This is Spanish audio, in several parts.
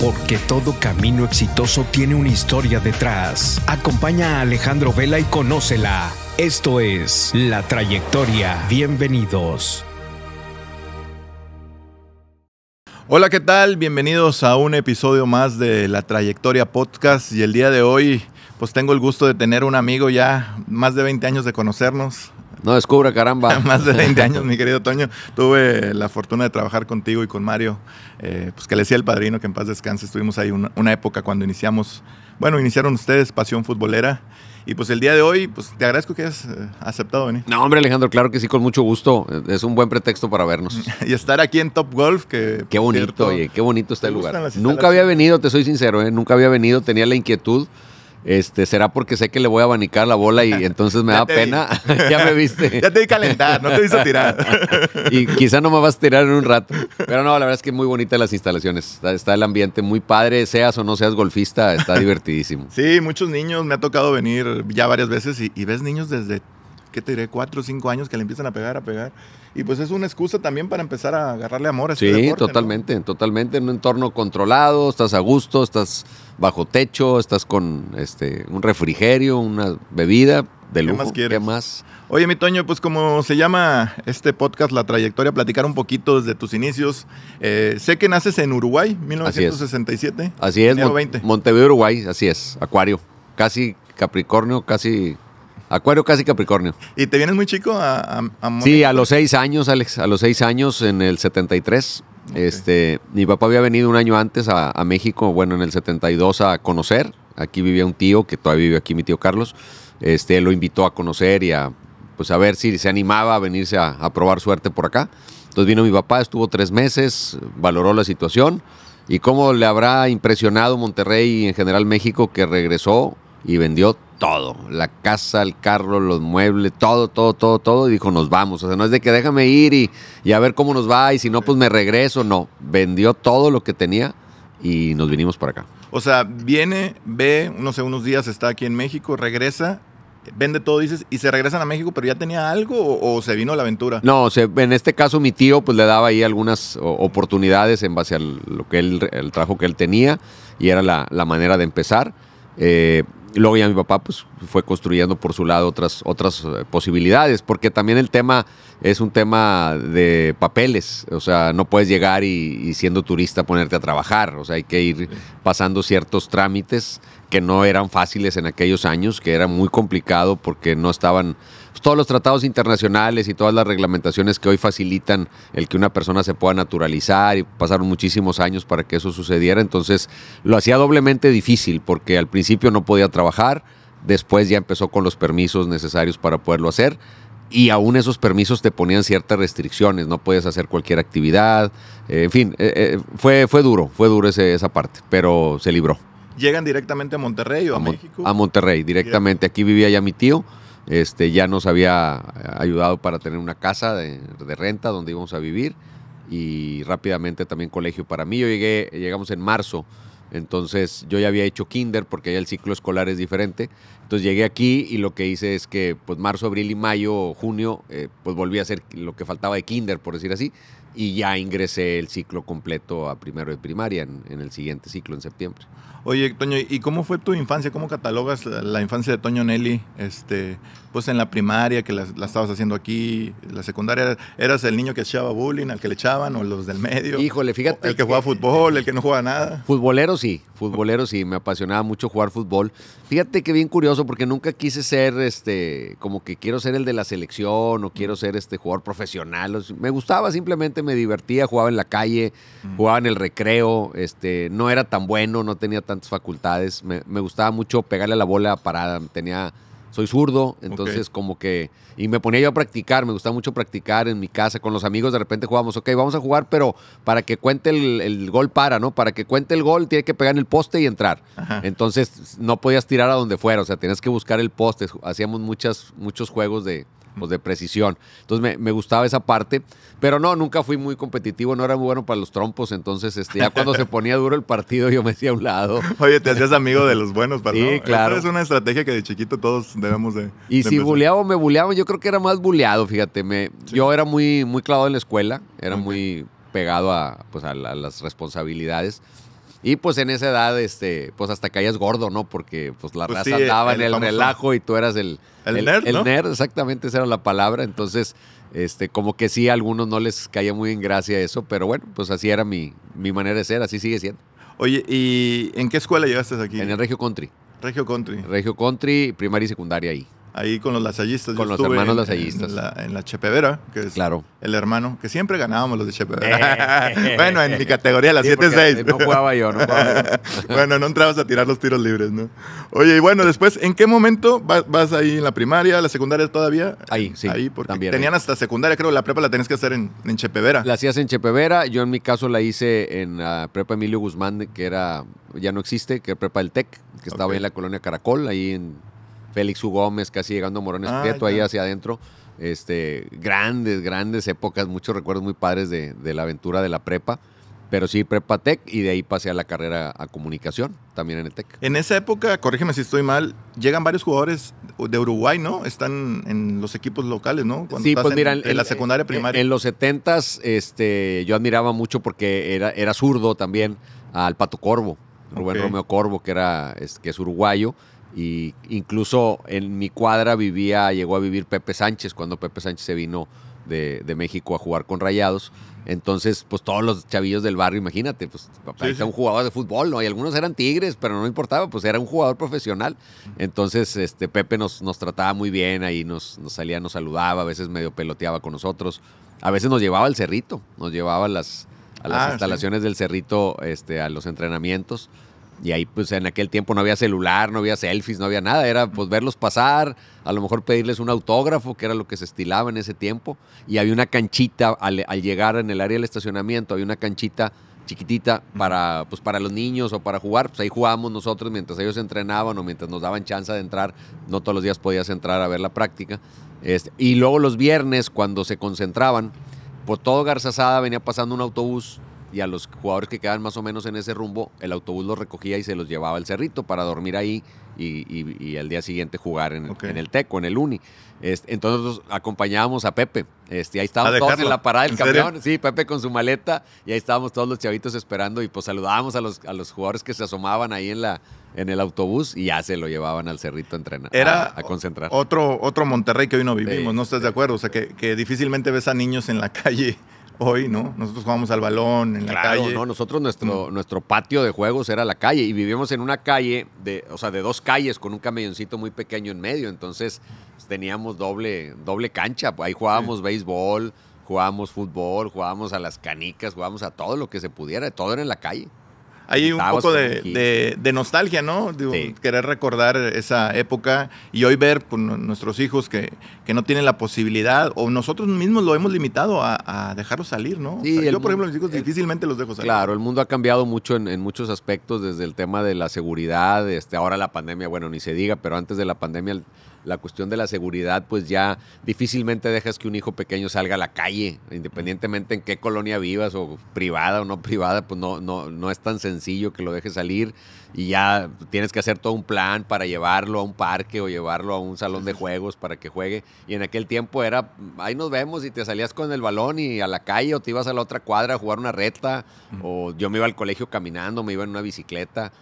porque todo camino exitoso tiene una historia detrás. Acompaña a Alejandro Vela y conócela. Esto es La Trayectoria. Bienvenidos. Hola, ¿qué tal? Bienvenidos a un episodio más de La Trayectoria Podcast y el día de hoy pues tengo el gusto de tener un amigo ya más de 20 años de conocernos. No descubra, caramba. más de 20 años, mi querido Toño. Tuve la fortuna de trabajar contigo y con Mario, eh, pues que le decía el padrino que en paz descanse. Estuvimos ahí una, época cuando iniciamos, bueno, iniciaron ustedes Pasión Futbolera. Y pues el día de hoy, pues te agradezco que hayas eh, aceptado venir. No, hombre, Alejandro, claro que sí, con mucho gusto. Es un buen pretexto para vernos. y estar aquí en Top Golf, que... Qué bonito, oye, qué bonito está el lugar. Nunca había venido, te soy sincero, ¿eh? nunca había venido, tenía la inquietud este, será porque sé que le voy a abanicar la bola y entonces me da pena. ya me viste. Ya te di calentar, no te hizo tirar. y quizá no me vas a tirar en un rato. Pero no, la verdad es que muy bonitas las instalaciones. Está, el ambiente muy padre, seas o no seas golfista, está divertidísimo. Sí, muchos niños, me ha tocado venir ya varias veces y, y ves niños desde, ¿qué te diré? Cuatro o cinco años que le empiezan a pegar, a pegar. Y pues es una excusa también para empezar a agarrarle amor a este Sí, totalmente, totalmente. En un entorno controlado, estás a gusto, estás bajo techo, estás con este un refrigerio, una bebida de lujo. ¿Qué más quieres? ¿Qué más? Oye, mi Toño, pues como se llama este podcast, La Trayectoria, platicar un poquito desde tus inicios. Eh, sé que naces en Uruguay, 1967. Así es, así es Montevideo, Uruguay, así es, Acuario. Casi Capricornio, casi Acuario casi Capricornio. ¿Y te vienes muy chico a, a, Sí, a los seis años, Alex, a los seis años en el 73. Este, mi papá había venido un año antes a, México, bueno, en el 72 a conocer. Aquí vivía un tío, que todavía vive aquí, mi tío Carlos. Este, lo invitó a conocer y a, pues a ver si se animaba a venirse a, a probar suerte por acá. Entonces vino mi papá, estuvo tres meses, valoró la situación y cómo le habrá impresionado Monterrey y en general México que regresó y vendió todo, la casa, el carro, los muebles, todo, todo, todo, todo, y dijo, nos vamos. O sea, no es de que déjame ir y, a ver cómo nos va, y si no, pues me regreso. No, vendió todo lo que tenía y nos vinimos para acá. O sea, viene, ve, no sé, unos días está aquí en México, regresa, vende todo, dices, y se regresan a México, pero ya tenía algo o, se vino la aventura? No, en este caso mi tío pues le daba ahí algunas oportunidades en base a lo que él, el trabajo que él tenía y era la, la manera de empezar. Eh, y luego ya mi papá pues, fue construyendo por su lado otras, otras eh, posibilidades, porque también el tema es un tema de papeles, o sea, no puedes llegar y, siendo turista ponerte a trabajar, o sea, hay que ir pasando ciertos trámites que no eran fáciles en aquellos años, que era muy complicado porque no estaban todos los tratados internacionales y todas las reglamentaciones que hoy facilitan el que una persona se pueda naturalizar y pasaron muchísimos años para que eso sucediera, entonces lo hacía doblemente difícil porque al principio no podía trabajar, después ya empezó con los permisos necesarios para poderlo hacer y aún esos permisos te ponían ciertas restricciones, no puedes hacer cualquier actividad, eh, en fin, eh, eh, fue, fue duro, fue duro esa parte, pero se libró. ¿Llegan directamente a Monterrey o a, México? A Monterrey, directamente. Aquí vivía ya mi tío, este, ya nos había ayudado para tener una casa de, renta donde íbamos a vivir y rápidamente también colegio para mí. Yo llegué, llegamos en marzo, entonces yo ya había hecho kinder porque ya el ciclo escolar es diferente. Entonces llegué aquí y lo que hice es que pues marzo, abril y mayo, junio, eh, pues volví a hacer lo que faltaba de kinder, por decir así y ya ingresé el ciclo completo a primero de primaria en, el siguiente ciclo en septiembre. Oye, Toño, ¿y cómo fue tu infancia? ¿Cómo catalogas la, infancia de Toño Nelly? Este, pues en la primaria, que la, estabas haciendo aquí, la secundaria, ¿eras el niño que echaba bullying, al que le echaban, o los del medio? Híjole, fíjate. El que, jugaba fútbol, el que no jugaba nada. Futbolero sí, futbolero sí, me apasionaba mucho jugar fútbol. Fíjate que bien curioso, porque nunca quise ser, este, como que quiero ser el de la selección, o quiero ser este jugador profesional. Me gustaba simplemente me divertía, jugaba en la calle, jugaba en el recreo, este, no era tan bueno, no tenía tantas facultades, me, gustaba mucho pegarle a la bola parada, tenía, soy zurdo, entonces como que, y me ponía yo a practicar, me gustaba mucho practicar en mi casa con los amigos, de repente jugábamos, ok, vamos a jugar, pero para que cuente el, gol para, ¿no? Para que cuente el gol tiene que pegar en el poste y entrar. Entonces no podías tirar a donde fuera, o sea, tenías que buscar el poste, hacíamos muchas, muchos juegos de pues, de precisión. Entonces me, gustaba esa parte, pero no, nunca fui muy competitivo, no era muy bueno para los trompos, entonces este, ya cuando se ponía duro el partido yo me hacía a un lado. Oye, te hacías amigo de los buenos, para Sí, claro. es una estrategia que de chiquito todos debemos de... Y si buleaba o me buleaba, yo creo que era más buleado, fíjate, me, yo era muy, muy clavado en la escuela, era muy pegado a, pues, a las responsabilidades Y pues en esa edad, este, pues hasta caías gordo, ¿no? Porque pues la Pues raza sí, andaba en el el famoso- relajo y tú eras el, El nerd, ¿no? nerd, exactamente, esa era la palabra. Entonces, este, como que sí, a algunos no les caía muy en gracia eso, pero bueno, pues así era mi, mi manera de ser, así sigue siendo. Oye, ¿y en qué escuela llegaste aquí? En el Regio Country. Regio Country. Regio Country, primaria y secundaria ahí. Ahí con los lasallistas. Con Yo los hermanos en- lasallistas. En la, en la Chepevera, que es Claro. el hermano, que siempre ganábamos los de Chepevera. bueno, en mi categoría, la Sí, porque 7-6. No jugaba yo, no jugaba yo. bueno, no entrabas a tirar los tiros libres, ¿no? Oye, y bueno, después, ¿en qué momento vas, vas ahí en la primaria, la secundaria todavía? Ahí, sí, Ahí, porque también tenían ahí. hasta secundaria, creo, la prepa la tenías que hacer en, en Chepevera. La hacías en Chepevera, yo en mi caso la hice en la prepa Emilio Guzmán, que era, ya no existe, que era prepa del TEC, que estaba ahí en la colonia Caracol, ahí en Félix U. Gómez, casi llegando a Morones Ah, Prieto, ahí hacia adentro. Este, grandes, grandes épocas, muchos recuerdos muy padres de, de la aventura de la prepa. Pero sí, prepa TEC y de ahí pasé a la carrera a comunicación, también en el TEC. En esa época, corrígeme si estoy mal, llegan varios jugadores de Uruguay, ¿no? Están en los equipos locales, ¿no? Cuando Sí, estás pues en- mira, en, la secundaria primaria. En los 70s, este, yo admiraba mucho porque era, era zurdo también al Pato Corvo, Rubén. Romeo Corvo, que era, es, que es uruguayo. Y incluso en mi cuadra vivía, llegó a vivir Pepe Sánchez cuando Pepe Sánchez se vino de, de México a jugar con Rayados. Entonces, pues todos los chavillos del barrio, imagínate, pues papá Sí, un jugador de fútbol, ¿no? Y algunos eran tigres, pero no importaba, pues era un jugador profesional. Entonces, este, Pepe nos, nos trataba muy bien, ahí nos, nos salía, nos saludaba, a veces medio peloteaba con nosotros. A veces nos llevaba al cerrito, nos llevaba a las, a las Ah, sí. instalaciones del cerrito, este, a los entrenamientos. Y ahí, pues en aquel tiempo no había celular, no había selfies, no había nada. Era pues verlos pasar, a lo mejor pedirles un autógrafo, que era lo que se estilaba en ese tiempo. Y había una canchita al, al llegar en el área del estacionamiento, había una canchita chiquitita para, pues, para los niños o para jugar. Pues ahí jugábamos nosotros mientras ellos entrenaban o mientras nos daban chance de entrar. No todos los días podías entrar a ver la práctica. Este, y luego los viernes, cuando se concentraban, por todo Garzazada venía pasando un autobús y a los jugadores que quedaban más o menos en ese rumbo, el autobús los recogía y se los llevaba al cerrito para dormir ahí y, y- y al día siguiente jugar en, Ok. en el TEC o en el Uni. Este, entonces nosotros acompañábamos a Pepe. Este, ahí estábamos ¿A todos en la parada del camión. Sí, Pepe con su maleta y ahí estábamos todos los chavitos esperando y pues saludábamos a los, a los jugadores que se asomaban ahí en, la, en el autobús y ya se lo llevaban al cerrito a entrenar, Era a, a concentrar. Otro, otro Monterrey que hoy no vivimos, Sí, ¿no estás de acuerdo? O sea, que, que difícilmente ves a niños en la calle hoy, ¿no? Nosotros jugamos al balón en la calle. no, nosotros nuestro, nuestro patio de juegos era la calle y vivíamos en una calle, de, o sea, de dos calles con un camelloncito muy pequeño en medio, entonces pues, teníamos doble, doble cancha, ahí jugábamos béisbol, jugábamos fútbol, jugábamos a las canicas, jugábamos a todo lo que se pudiera, todo era en la calle. Hay un poco de, de- de nostalgia, ¿no? Sí. Querer recordar esa época y hoy ver pues, nu- nuestros hijos que, que no tienen la posibilidad o nosotros mismos lo hemos limitado a, a dejarlos salir, ¿no? O Sí, sea, el yo, por ejemplo, mu- mis hijos el- difícilmente los dejo salir. Claro, el mundo ha cambiado mucho en, en muchos aspectos, desde el tema de la seguridad, este, ahora la pandemia, bueno, ni se diga, pero antes de la pandemia la cuestión de la seguridad, pues ya difícilmente dejas que un hijo pequeño salga a la calle, independientemente en qué colonia vivas o privada o no privada, pues no, no, no es tan sencillo que lo dejes salir y ya tienes que hacer todo un plan para llevarlo a un parque o llevarlo a un salón de juegos para que juegue. Y en aquel tiempo era, ahí nos vemos y te salías con el balón y a la calle o te ibas a la otra cuadra a jugar una reta o yo me iba al colegio caminando, me iba en una bicicleta.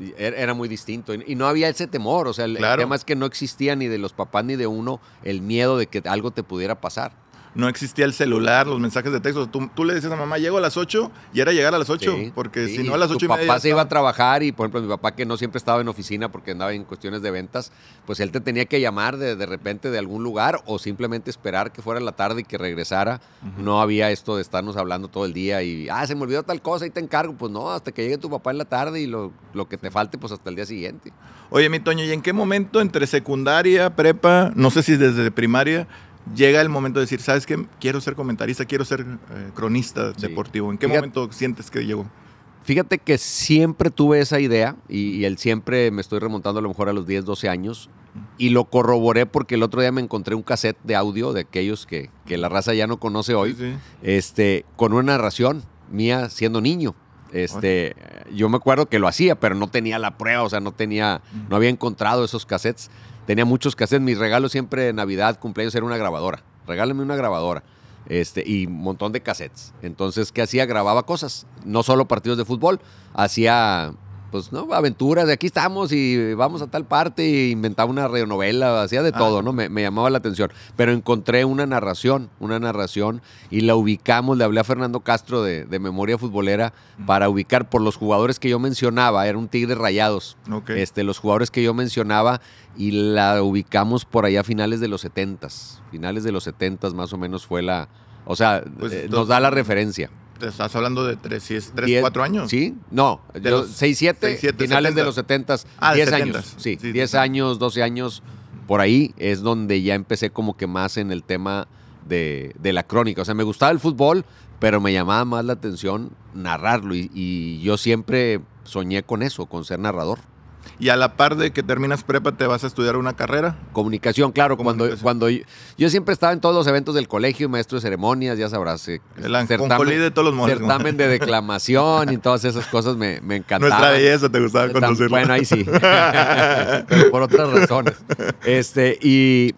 Y Era muy distinto y no había ese temor, o sea, el, tema es que no existía ni de los papás ni de uno el miedo de que algo te pudiera pasar. No existía el celular, los mensajes de texto. Tú, tú le decías a mamá, llego a las 8 y era llegar a las 8, Sí, porque sí. si no a las Tu 8 y media. papá se iba a trabajar y, por ejemplo, mi papá que no siempre estaba en oficina porque andaba en cuestiones de ventas, pues él te tenía que llamar de, de repente de algún lugar o simplemente esperar que fuera la tarde y que regresara. No había esto de estarnos hablando todo el día y, ah, se me olvidó tal cosa y te encargo. Pues no, hasta que llegue tu papá en la tarde y lo, lo que te falte, pues hasta el día siguiente. Oye, mi Toño, ¿y en qué momento entre secundaria, prepa, no sé si desde primaria, llega el momento de decir, ¿sabes qué? Quiero ser comentarista, quiero ser eh, cronista Sí. deportivo. ¿En qué Fíjate- momento sientes que llegó? Fíjate que siempre tuve esa idea y, y el siempre me estoy remontando a lo mejor a los 10, 12 años y lo corroboré porque el otro día me encontré un cassette de audio de aquellos que, que la raza ya no conoce hoy, Sí, sí. este, con una narración mía siendo niño. Este, yo me acuerdo que lo hacía, pero no tenía la prueba, o sea, no tenía, no había encontrado esos cassettes. Tenía muchos cassettes. Mis regalos siempre de Navidad, cumpleaños era una grabadora. Regálame una grabadora. este, y un montón de cassettes. Entonces, ¿qué hacía? Grababa cosas, no solo partidos de fútbol, hacía pues, ¿no? Aventuras, de aquí estamos y vamos a tal parte, e inventaba una radionovela, hacía de todo, ¿no? Me, llamaba la atención. Pero encontré una narración, una narración, y la ubicamos, le hablé a Fernando Castro de, Memoria Futbolera para ubicar por los jugadores que yo mencionaba, era un Tigre Rayados, este, los jugadores que yo mencionaba, y la ubicamos por allá a finales de los 70 finales de los 70 más o menos fue la... O sea, pues, eh, nos da la referencia. Te estás hablando de 3, 4 años. Sí, no, de los 6, 7, finales de los 70, ah, 10 años. Sí, 10 años, 12 años, por ahí es donde ya empecé como que más en el tema de, de, la crónica. O sea, me gustaba el fútbol, pero me llamaba más la atención narrarlo y yo siempre soñé con eso, con ser narrador. Y a la par de que terminas prepa, ¿te vas a estudiar una carrera? Comunicación, claro. Cuando, cuando yo, siempre estaba en todos los eventos del colegio, maestro de ceremonias, ya sabrás. Eh, el certamen, de todos los Certamen de declamación y todas esas cosas me, me encantaban. Nuestra belleza te gustaba conducirlo. Bueno, ahí sí. Pero por otras razones. Este, y,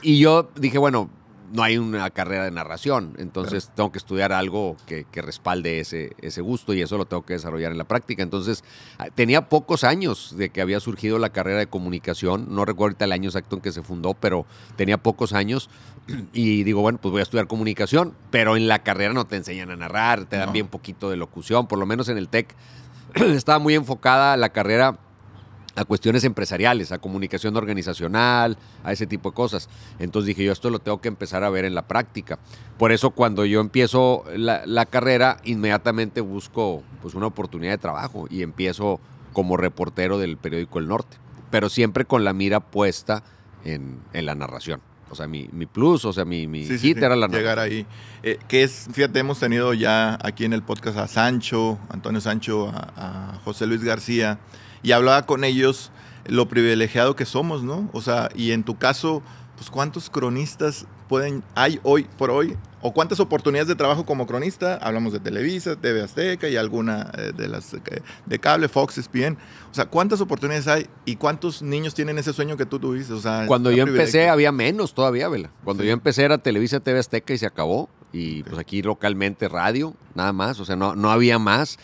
y yo dije, bueno, no hay una carrera de narración, entonces tengo que estudiar algo que, respalde ese, ese gusto y eso lo tengo que desarrollar en la práctica. Entonces, ah, tenía pocos años de que había surgido la carrera de comunicación, no recuerdo ahorita el año exacto en que se fundó, pero tenía pocos años y digo, bueno, pues voy a estudiar comunicación, pero en la carrera no te enseñan a narrar, te dan bien poquito de locución, por lo menos en el TEC estaba muy enfocada la carrera a cuestiones empresariales, a comunicación organizacional, a ese tipo de cosas. Entonces dije, yo esto lo tengo que empezar a ver en la práctica. Por eso cuando yo empiezo la, carrera, inmediatamente busco pues, una oportunidad de trabajo y empiezo como reportero del periódico El Norte, pero siempre con la mira puesta en, la narración. O sea, mi, plus, o sea, mi, mi hit era la Llegar ahí. Eh, que es, fíjate, hemos tenido ya aquí en el podcast a Sancho, Antonio Sancho, a, a José Luis García, y hablaba con ellos lo privilegiado que somos, ¿no? O sea, y en tu caso, pues cuántos cronistas pueden, hay hoy por hoy, o cuántas oportunidades de trabajo como cronista, hablamos de Televisa, TV Azteca y alguna eh, de las de cable, Fox, ESPN, o sea, cuántas oportunidades hay y cuántos niños tienen ese sueño que tú tuviste, o sea, cuando yo empecé había menos todavía, Vela. Cuando yo empecé era Televisa, TV Azteca y se acabó. Y pues aquí localmente radio, nada más, o sea, no no había más.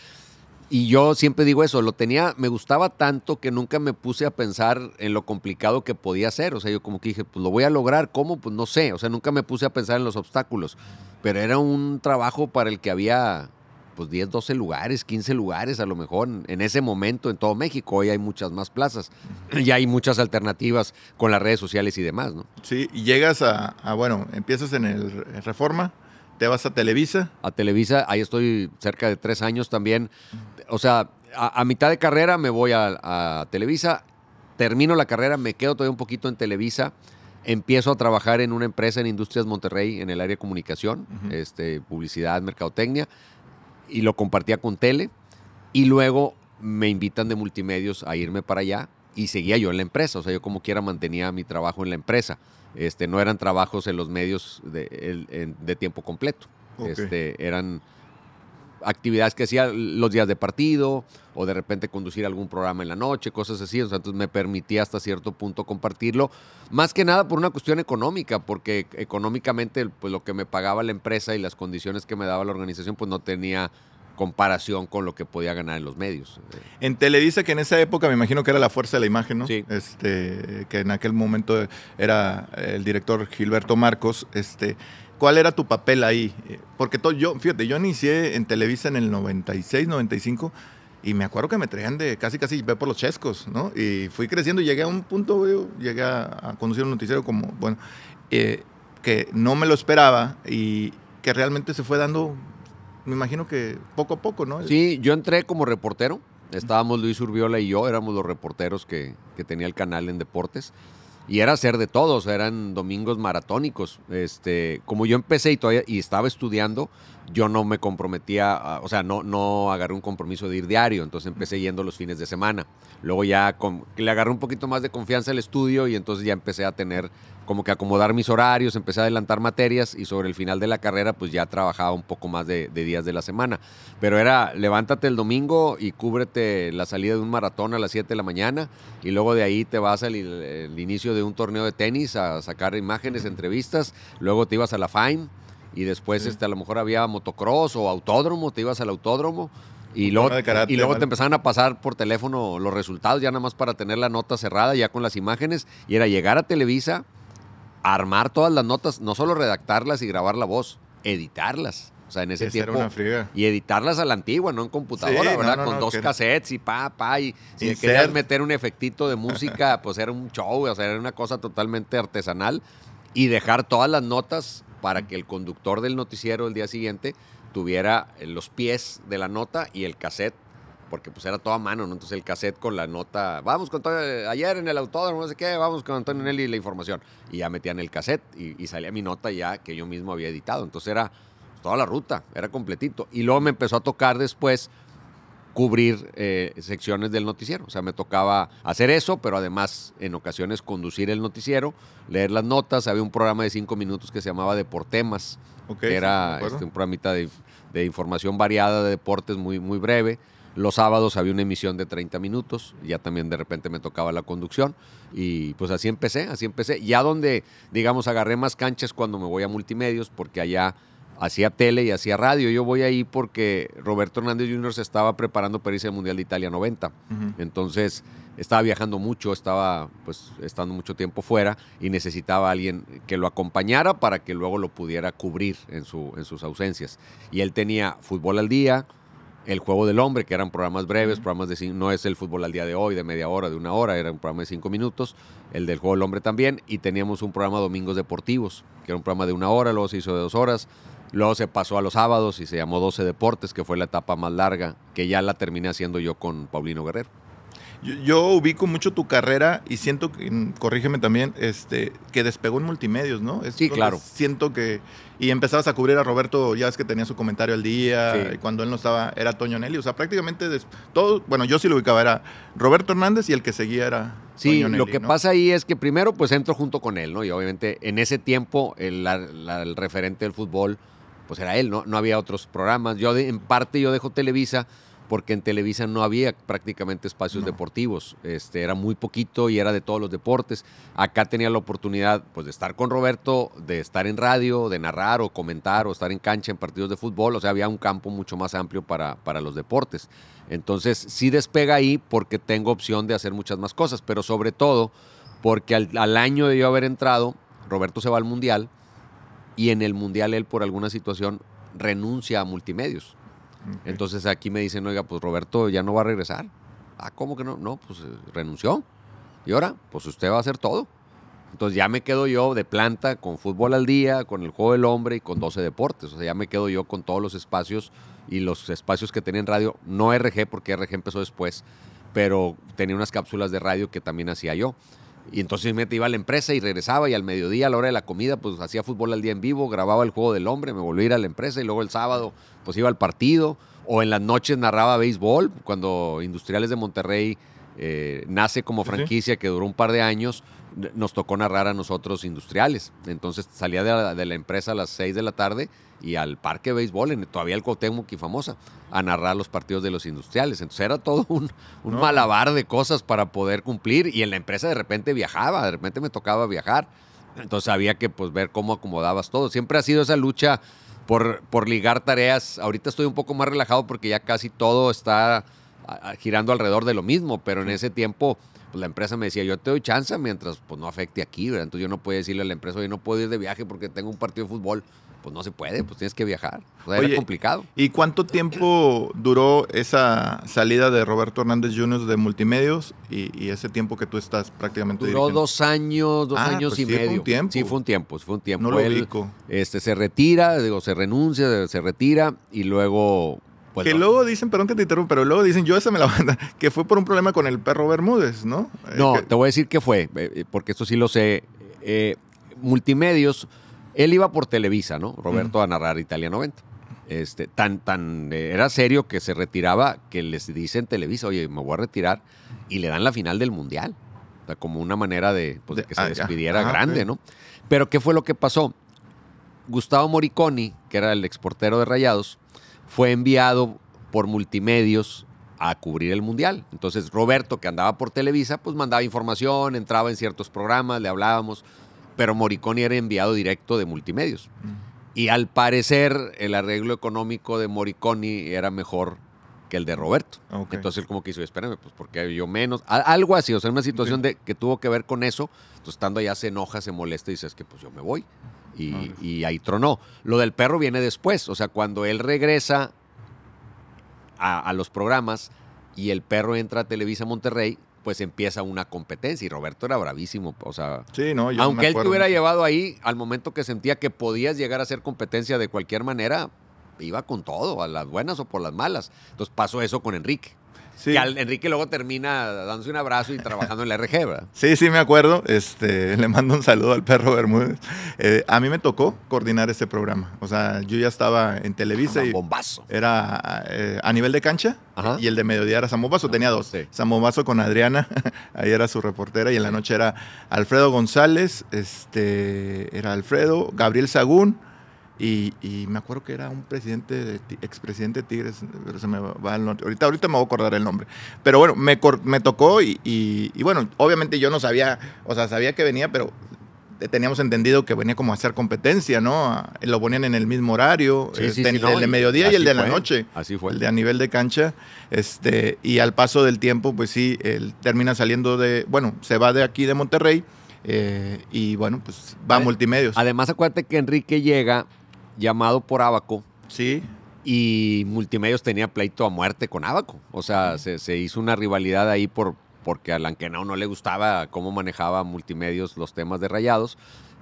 Y yo siempre digo eso, lo tenía, me gustaba tanto que nunca me puse a pensar en lo complicado que podía ser. O sea, yo como que dije, pues lo voy a lograr, ¿cómo? Pues no sé. O sea, nunca me puse a pensar en los obstáculos. Pero era un trabajo para el que había pues 10, 12 lugares, 15 lugares a lo mejor en ese momento en todo México. Hoy hay muchas más plazas y hay muchas alternativas con las redes sociales y demás, ¿no? Sí, y llegas a, a bueno, empiezas en el Reforma, ¿Te vas a Televisa? A Televisa, ahí estoy cerca de tres años también. O sea, a, mitad de carrera me voy a, Televisa, termino la carrera, me quedo todavía un poquito en Televisa, empiezo a trabajar en una empresa en Industrias Monterrey en el área de comunicación, este, publicidad, mercadotecnia, y lo compartía con Tele, y luego me invitan de multimedios a irme para allá y seguía yo en la empresa, o sea, yo como quiera mantenía mi trabajo en la empresa. Este, no eran trabajos en los medios de, tiempo completo. Este, eran actividades que hacía los días de partido o de repente conducir algún programa en la noche, cosas así. entonces me permitía hasta cierto punto compartirlo. Más que nada por una cuestión económica, porque económicamente pues, lo que me pagaba la empresa y las condiciones que me daba la organización pues no tenía comparación con lo que podía ganar en los medios. En Televisa, que en esa época me imagino que era la fuerza de la imagen, ¿no? Sí. Este, que en aquel momento era el director Gilberto Marcos. Este, ¿Cuál era tu papel ahí? Porque yo, fíjate, yo inicié en Televisa en el 96, 95 y me acuerdo que me traían de casi casi ve por los chescos, ¿no? Y fui creciendo y llegué a un punto, llegué a, conducir un noticiero como, bueno, eh, que no me lo esperaba y que realmente se fue dando me imagino que poco a poco, ¿no? Sí, yo entré como reportero. Estábamos Luis Urbiola y yo, éramos los reporteros que, que tenía el canal en deportes. Y era hacer de todos, eran domingos maratónicos. Este, como yo empecé y todavía y estaba estudiando, yo no me comprometía, o sea, no, no agarré un compromiso de ir diario, entonces empecé yendo los fines de semana. Luego ya le agarré un poquito más de confianza al estudio y entonces ya empecé a tener como que acomodar mis horarios, empecé a adelantar materias y sobre el final de la carrera pues ya trabajaba un poco más de, días de la semana. Pero era levántate el domingo y cúbrete la salida de un maratón a las 7 de la mañana y luego de ahí te vas al inicio de un torneo de tenis a sacar imágenes, entrevistas, luego te ibas a la FIME y después Sí. este, a lo mejor había motocross o autódromo, te ibas al autódromo y luego, karate, y luego te empezaban a pasar por teléfono los resultados ya nada más para tener la nota cerrada ya con las imágenes y era llegar a Televisa, armar todas las notas, no solo redactarlas y grabar la voz, editarlas. O sea, en ese Esa era tiempo una friega. y editarlas a la antigua, no en computadora, Sí, ¿verdad? no, Con no, dos cassettes y pa, pa, y si le querías meter un efectito de música, pues era un show, o sea, era una cosa totalmente artesanal. Y dejar todas las notas para que el conductor del noticiero el día siguiente tuviera los pies de la nota y el cassette, porque pues era toda a mano, ¿no? Entonces el cassette con la nota, vamos con todo, ayer en el autódromo, no sé qué, vamos con Antonio Nelly la información. Y ya metían el cassette y, y salía mi nota ya que yo mismo había editado. Entonces era toda la ruta, era completito. Y luego me empezó a tocar después cubrir eh, secciones del noticiero. O sea, me tocaba hacer eso, pero además en ocasiones conducir el noticiero, leer las notas. Había un programa de cinco minutos que se llamaba Deportemas, Ok, que sí, era acuerdo. este, un programita de, de información variada de deportes muy, muy breve. Los sábados había una emisión de 30 minutos, ya también de repente me tocaba la conducción y pues así empecé, así empecé. Ya donde, digamos, agarré más canchas cuando me voy a multimedios, porque allá hacía tele y hacía radio. Yo voy ahí porque Roberto Hernández Jr. se estaba preparando para irse al Mundial de Italia 90. Ujú. Entonces estaba viajando mucho, estaba pues estando mucho tiempo fuera y necesitaba a alguien que lo acompañara para que luego lo pudiera cubrir en, su, en sus ausencias. Y él tenía fútbol al día, el juego del hombre, que eran programas breves, programas de no es el fútbol al día de hoy, de media hora, de una hora, era un programa de cinco minutos, el del juego del hombre también, y teníamos un programa Domingos Deportivos, que era un programa de una hora, luego se hizo de dos horas, luego se pasó a los sábados y se llamó 12 Deportes, que fue la etapa más larga, que ya la terminé haciendo yo con Paulino Guerrero. Yo, yo ubico mucho tu carrera y siento, que, mm, corrígeme también, este, que despegó en multimedios, ¿no? Es Sí, claro. Siento que... Y empezabas a cubrir a Roberto, ya ves que tenía su comentario al día, Sí. y cuando él no estaba, era Toño Nelly. O sea, prácticamente des- todo, bueno, yo sí lo ubicaba, era Roberto Hernández y el que seguía era Sí, Toño lo Nelly, que ¿no? pasa ahí es que primero pues entro junto con él, ¿no? Y obviamente en ese tiempo el, la- la- el referente del fútbol pues era él, ¿no? No había otros programas. Yo de- en parte yo dejo Televisa porque en Televisa no había prácticamente espacios No. deportivos. Este, era muy poquito y era de todos los deportes. Acá tenía la oportunidad pues, de estar con Roberto, de estar en radio, de narrar o comentar o estar en cancha en partidos de fútbol. O sea, había un campo mucho más amplio para, para los deportes. Entonces, sí despega ahí porque tengo opción de hacer muchas más cosas, pero sobre todo porque al, al año de yo haber entrado, Roberto se va al Mundial y en el Mundial él por alguna situación renuncia a multimedios. Entonces aquí me dicen, oiga, pues Roberto ya no va a regresar. Ah, ¿cómo que no? No, pues eh, renunció. Y ahora, pues usted va a hacer todo. Entonces ya me quedo yo de planta con fútbol al día, con el juego del hombre y con 12 deportes. O sea, ya me quedo yo con todos los espacios y los espacios que tenía en radio. No RG, porque RG empezó después, pero tenía unas cápsulas de radio que también hacía yo. Y entonces me iba a la empresa y regresaba y al mediodía, a la hora de la comida, pues hacía fútbol al día en vivo, grababa el juego del hombre, me volvía a ir a la empresa y luego el sábado pues iba al partido. O en las noches narraba béisbol cuando Industriales de Monterrey eh, nace como franquicia que duró un par de años, nos tocó narrar a nosotros Industriales. Entonces salía de la, de la empresa a las 6 de la tarde y al parque de béisbol, en, todavía el Cuauhtémoc y famosa, a narrar los partidos de los industriales. Entonces era todo un, un No. malabar de cosas para poder cumplir y en la empresa de repente viajaba, de repente me tocaba viajar. Entonces había que pues ver cómo acomodabas todo. Siempre ha sido esa lucha por, por ligar tareas. Ahorita estoy un poco más relajado porque ya casi todo está girando alrededor de lo mismo, pero en ese tiempo pues, la empresa me decía, yo te doy chance mientras pues no afecte aquí, ¿verdad? Entonces yo no podía decirle a la empresa, oye, no puedo ir de viaje porque tengo un partido de fútbol. Pues no se puede, pues tienes que viajar. O sea, Oye, era complicado. ¿Y cuánto tiempo duró esa salida de Roberto Hernández Jr. de multimedios y, y ese tiempo que tú estás prácticamente Duró dirigiendo? dos años, dos Ah, años pues y sí fue un medio. tiempo. Sí, fue un tiempo, sí fue un tiempo. No lo Él, este, se retira, digo, se renuncia, se retira y luego... que no. luego dicen, perdón que te interrumpa, pero luego dicen, yo esa me la banda, que fue por un problema con el perro Bermúdez, ¿no? Eh, No, que- te voy a decir qué fue, eh, eh, porque esto sí lo sé. Eh, multimedios, él iba por Televisa, ¿no? Roberto a narrar Italia 90. Este, tan, tan, era serio que se retiraba que les dicen Televisa, oye, me voy a retirar, y le dan la final del Mundial. O sea, como una manera de, pues, de que se ah, despidiera Ah, grande. ¿no? Pero ¿qué fue lo que pasó? Gustavo Moriconi, que era el exportero de Rayados, fue enviado por multimedios a cubrir el mundial. Entonces Roberto, que andaba por Televisa, pues mandaba información, entraba en ciertos programas, le hablábamos, pero Moriconi era enviado directo de multimedios. Y al parecer el arreglo económico de Moriconi era mejor que el de Roberto. Entonces él como que hizo, espérame, pues porque yo menos. Algo así, o sea, una situación de, que tuvo que ver con eso. Entonces estando allá se enoja, se molesta y dice, es que pues yo me voy. Y, ahí tronó. Lo del perro viene después, o sea, cuando él regresa a, a los programas y el perro entra a Televisa Monterrey, pues empieza una competencia y Roberto era bravísimo, o sea, Sí, no, yo aunque me él te hubiera llevado ahí, al momento que sentía que podías llegar a ser competencia de cualquier manera, iba con todo, a las buenas o por las malas. Entonces pasó eso con Enrique. Sí. Que al- Enrique luego termina dándose un abrazo y trabajando en la RG, ¿verdad? Sí, sí, me acuerdo. Este, le mando un saludo al perro Bermúdez. Eh, a mí me tocó coordinar este programa. O sea, yo ya estaba en Televisa y bombazo. era eh, a nivel de cancha Ajá. y el de mediodía era Sambobazo. Tenía dos. Sí. Sambobazo con Adriana, ahí era su reportera y en la noche era Alfredo González, este, era Alfredo, Gabriel Sagún y, y me acuerdo que era un presidente, de, expresidente de Tigres, pero se me va el nombre. Ahorita, ahorita me voy a acordar el nombre. Pero bueno, me, me tocó y, y- y bueno, obviamente yo no sabía, o sea, sabía que venía, pero teníamos entendido que venía como a hacer competencia, ¿no? Lo ponían en el mismo horario, Sí, sí, este, no, el de mediodía y el de la noche. así fue. El de a nivel de cancha. Este, y al paso del tiempo, pues sí, él termina saliendo de, bueno, se va de aquí de Monterrey eh, y bueno, pues va a multimedios. Además, acuérdate que Enrique llega llamado por Abaco Sí, y Multimedios tenía pleito a muerte con Abaco. O sea, se, se hizo una rivalidad ahí por, porque a Lankenau no le gustaba cómo manejaba Multimedios los temas de rayados,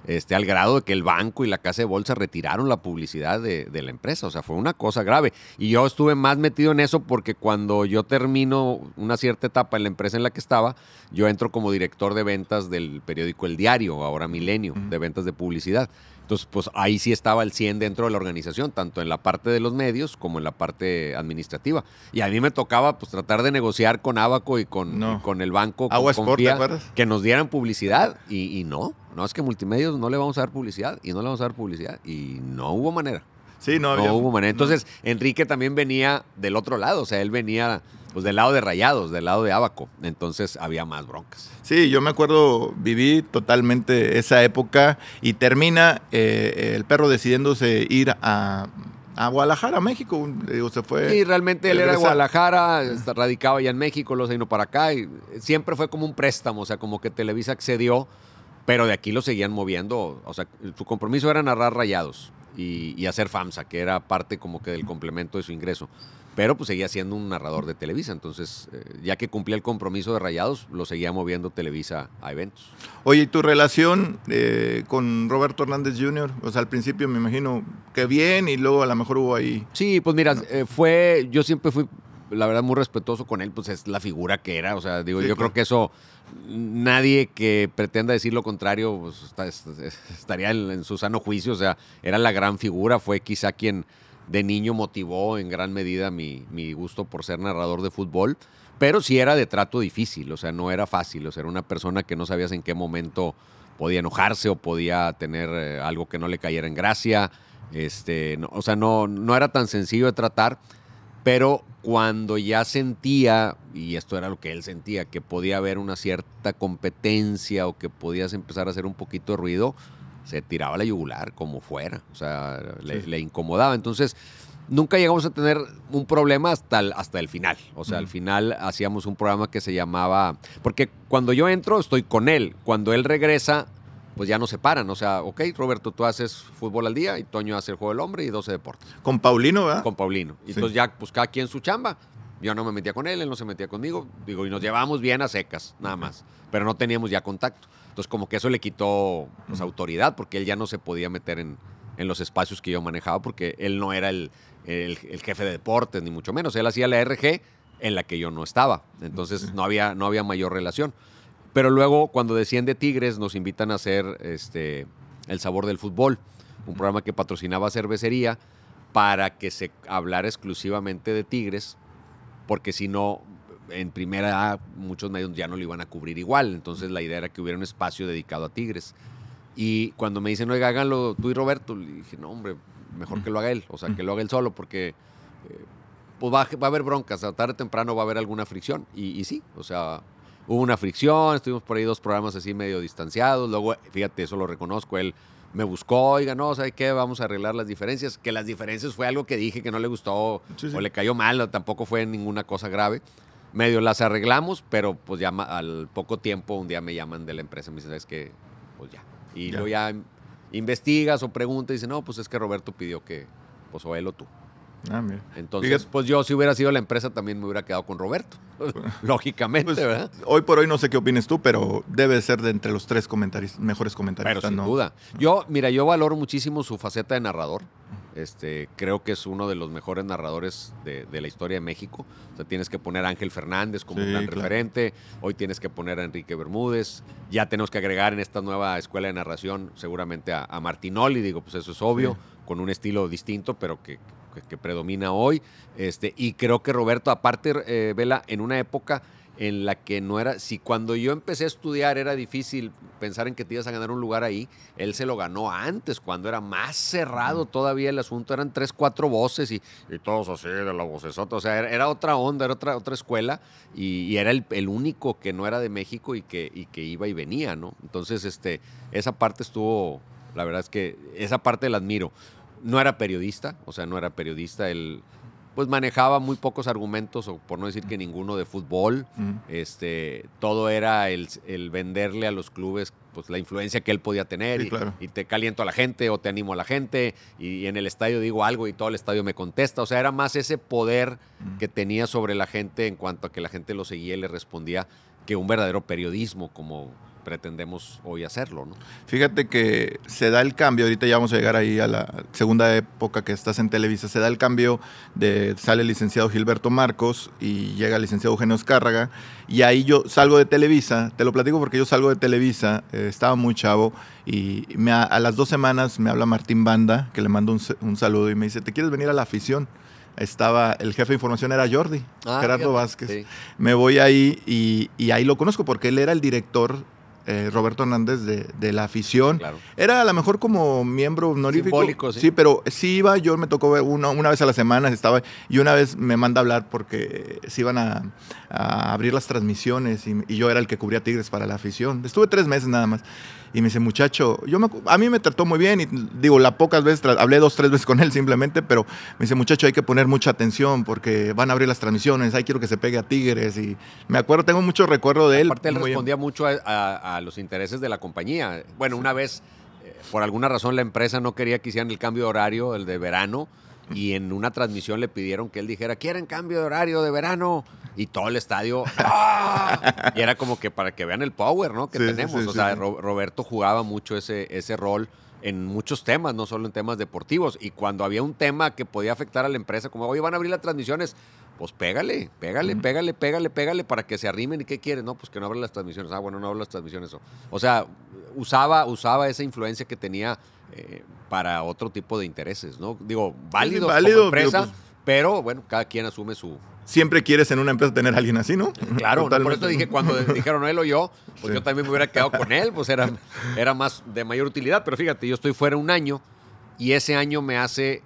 este, al grado de que el banco y la casa de bolsa retiraron la publicidad de, de la empresa. O sea, fue una cosa grave. Y yo estuve más metido en eso porque cuando yo termino una cierta etapa en la empresa en la que estaba, yo entro como director de ventas del periódico El Diario, ahora Milenio, de ventas de publicidad. Entonces, pues ahí sí estaba el 100 dentro de la organización, tanto en la parte de los medios como en la parte administrativa. Y a mí me tocaba pues tratar de negociar con Abaco y con, No. y con el banco, con Agua Sport, ¿te Confía, acuerdas? que nos dieran publicidad y, y no. No, es que multimedios no le vamos a dar publicidad y no le vamos a dar publicidad y no hubo manera. sí, no, No, había- hubo manera. Entonces, Enrique también venía del otro lado, o sea, él venía pues del lado de Rayados, del lado de Abaco. Entonces había más broncas. Sí, yo me acuerdo, viví totalmente esa época y termina eh, el perro decidiéndose ir a, a Guadalajara, México. Digo, se fue. Sí, realmente él era de Guadalajara, radicaba ya en México, luego se vino para acá y siempre fue como un préstamo, o sea, como que Televisa accedió, pero de aquí lo seguían moviendo, o sea, su compromiso era narrar rayados y, y hacer FAMSA, que era parte como que del complemento de su ingreso. Pero pues seguía siendo un narrador de Televisa, entonces eh, ya que cumplía el compromiso de Rayados, lo seguía moviendo Televisa a eventos. Oye, ¿y tu relación eh, con Roberto Hernández Jr.? O sea, al principio me imagino que bien y luego a lo mejor hubo ahí. Sí, pues mira, eh, fue, yo siempre fui, la verdad, muy respetuoso con él, pues es la figura que era, o sea, digo, Sí, yo claro. creo que eso, nadie que pretenda decir lo contrario, pues, está- estaría en, en su sano juicio, o sea, era la gran figura, fue quizá quien de niño motivó en gran medida mi, mi gusto por ser narrador de fútbol, pero sí era de trato difícil, o sea, no era fácil, o sea, era una persona que no sabías en qué momento podía enojarse o podía tener eh, algo que no le cayera en gracia, este, o sea, no, no era tan sencillo de tratar, pero cuando ya sentía, y esto era lo que él sentía, que podía haber una cierta competencia o que podías empezar a hacer un poquito de ruido, se tiraba la yugular como fuera, o sea, le, Sí. le incomodaba. Entonces, nunca llegamos a tener un problema hasta el, hasta el final. O sea, al final hacíamos un programa que se llamaba, porque cuando yo entro estoy con él, cuando él regresa, pues ya nos separan. O sea, ok, Roberto, tú haces fútbol al día y Toño hace el juego del hombre y 12 deportes Con Paulino, ¿verdad? con Paulino. Y Sí. entonces ya, pues cada quien su chamba. Yo no me metía con él, él no se metía conmigo. Digo, y nos llevábamos bien a secas, nada más. Pero no teníamos ya contacto. Entonces, como que eso le quitó pues, autoridad, porque él ya no se podía meter en, en los espacios que yo manejaba, porque él no era el, el- el jefe de deportes, ni mucho menos. Él hacía la RG en la que yo no estaba. Entonces, no, había, no había mayor relación. Pero luego, cuando desciende Tigres, nos invitan a hacer este, El Sabor del Fútbol, un programa que patrocinaba cervecería para que se hablara exclusivamente de Tigres, porque si no, en primera A, muchos medios ya no lo iban a cubrir igual. Entonces la idea era que hubiera un espacio dedicado a Tigres. Y cuando me dicen, oiga, háganlo tú y Roberto, le dije, no, hombre, mejor que lo haga él, o sea, que lo haga él solo, porque eh, pues va, a- va a haber broncas, a tarde o temprano va a haber alguna fricción. Y, y sí, o sea, hubo una fricción, estuvimos por ahí dos programas así medio distanciados, luego, fíjate, eso lo reconozco, él me buscó, oiga, no, ¿sabe qué? Vamos a arreglar las diferencias. Que las diferencias fue algo que dije que no le gustó Sí, sí. o le cayó mal, tampoco fue ninguna cosa grave. Medio las arreglamos, pero pues ya al poco tiempo un día me llaman de la empresa y me dicen, ¿sabes qué? Pues ya. Y luego ya investigas o preguntas y dicen, no, pues es que Roberto pidió que, pues o él o tú. Ah, mira. Entonces, Fíjate, pues yo si hubiera sido la empresa también me hubiera quedado con Roberto. Lógicamente, pues, ¿verdad? hoy por hoy no sé qué opines tú, pero debe ser de entre los tres comentaristas, mejores Pero comentaristas. sin ¿no? duda. Yo, mira, yo valoro muchísimo su faceta de narrador. Este, creo que es uno de los mejores narradores de, de la historia de México. O sea, tienes que poner a Ángel Fernández como un gran claro. referente. Hoy tienes que poner a Enrique Bermúdez. Ya tenemos que agregar en esta nueva escuela de narración seguramente a, a Martinoli. Digo, pues eso es obvio, Sí. con un estilo distinto, pero que, que- que predomina hoy. Este, y creo que Roberto, aparte, eh, Vela, en una época en la que no era, si cuando yo empecé a estudiar era difícil pensar en que te ibas a ganar un lugar ahí, él se lo ganó antes, cuando era más cerrado todavía el asunto, eran tres, cuatro voces y, y todos así de la vocesota, o sea, era, era otra onda, era otra, otra escuela y, y era el, el único que no era de México y que, y que iba y venía, ¿no? Entonces, este, esa parte estuvo, la verdad es que esa parte la admiro. No era periodista, o sea, no era periodista, él pues manejaba muy pocos argumentos, o por no decir que ninguno de fútbol. Este, todo era el, el venderle a los clubes pues la influencia que él podía tener Sí, y, claro. y te caliento a la gente o te animo a la gente y, en el estadio digo algo y todo el estadio me contesta. O sea, era más ese poder que tenía sobre la gente en cuanto a que la gente lo seguía y le respondía que un verdadero periodismo como pretendemos hoy hacerlo, ¿no? Fíjate que se da el cambio, ahorita ya vamos a llegar ahí a la segunda época que estás en Televisa, se da el cambio de sale el licenciado Gilberto Marcos y llega el licenciado Eugenio Escárraga y ahí yo salgo de Televisa, te lo platico porque yo salgo de Televisa, eh, estaba muy chavo y me a, a las dos semanas me habla Martín Banda, que le mando un, saludo y me dice, ¿te quieres venir a la afición? Estaba, el jefe de información era Jordi, Ah, Gerardo Vázquez. sí. Me voy ahí y, y ahí lo conozco porque él era el director, eh, Roberto Hernández, de, de la afición. Claro. Era a lo mejor como miembro honorífico. Simbólico, sí. pero sí iba, yo me tocó ver una, una vez a la semana, estaba, y una vez me manda a hablar porque se iban a, a abrir las transmisiones y, y yo era el que cubría Tigres para la afición. Estuve tres meses nada más. Y me dice, muchacho, yo me a mí me trató muy bien y digo, la pocas veces, hablé dos, tres veces con él simplemente, pero me dice, muchacho, hay que poner mucha atención porque van a abrir las transmisiones, ahí quiero que se pegue a Tigres. Y me acuerdo, tengo mucho recuerdo de él. Aparte, él muy- respondía mucho a, a- a los intereses de la compañía. Bueno, una vez, eh, por alguna razón, la empresa no quería que hicieran el cambio de horario, el de verano, y en una transmisión le pidieron que él dijera, ¿quieren cambio de horario de verano? Y todo el estadio, ¡ah! Y era como que para que vean el power, ¿no? Que Sí, tenemos. sí, o sea. Ro- Roberto jugaba mucho ese, ese rol en muchos temas, no solo en temas deportivos. Y cuando había un tema que podía afectar a la empresa, como, oye, van a abrir las transmisiones, pues pégale, pégale, pégale, pégale, pégale para que se arrimen. ¿Y qué quieres? No, pues que no abran las transmisiones. Ah, bueno, no abran las transmisiones. O, o sea, usaba, usaba esa influencia que tenía eh, para otro tipo de intereses, ¿no? Digo, válidos válido, como empresa, digo, pues- pero bueno, cada quien asume su... Siempre quieres en una empresa tener a alguien así, ¿no? Claro, ¿no? por eso dije, cuando dijeron él o yo, pues Sí. yo también me hubiera quedado con él, pues era, era más de mayor utilidad. Pero fíjate, yo estoy fuera un año y ese año me hace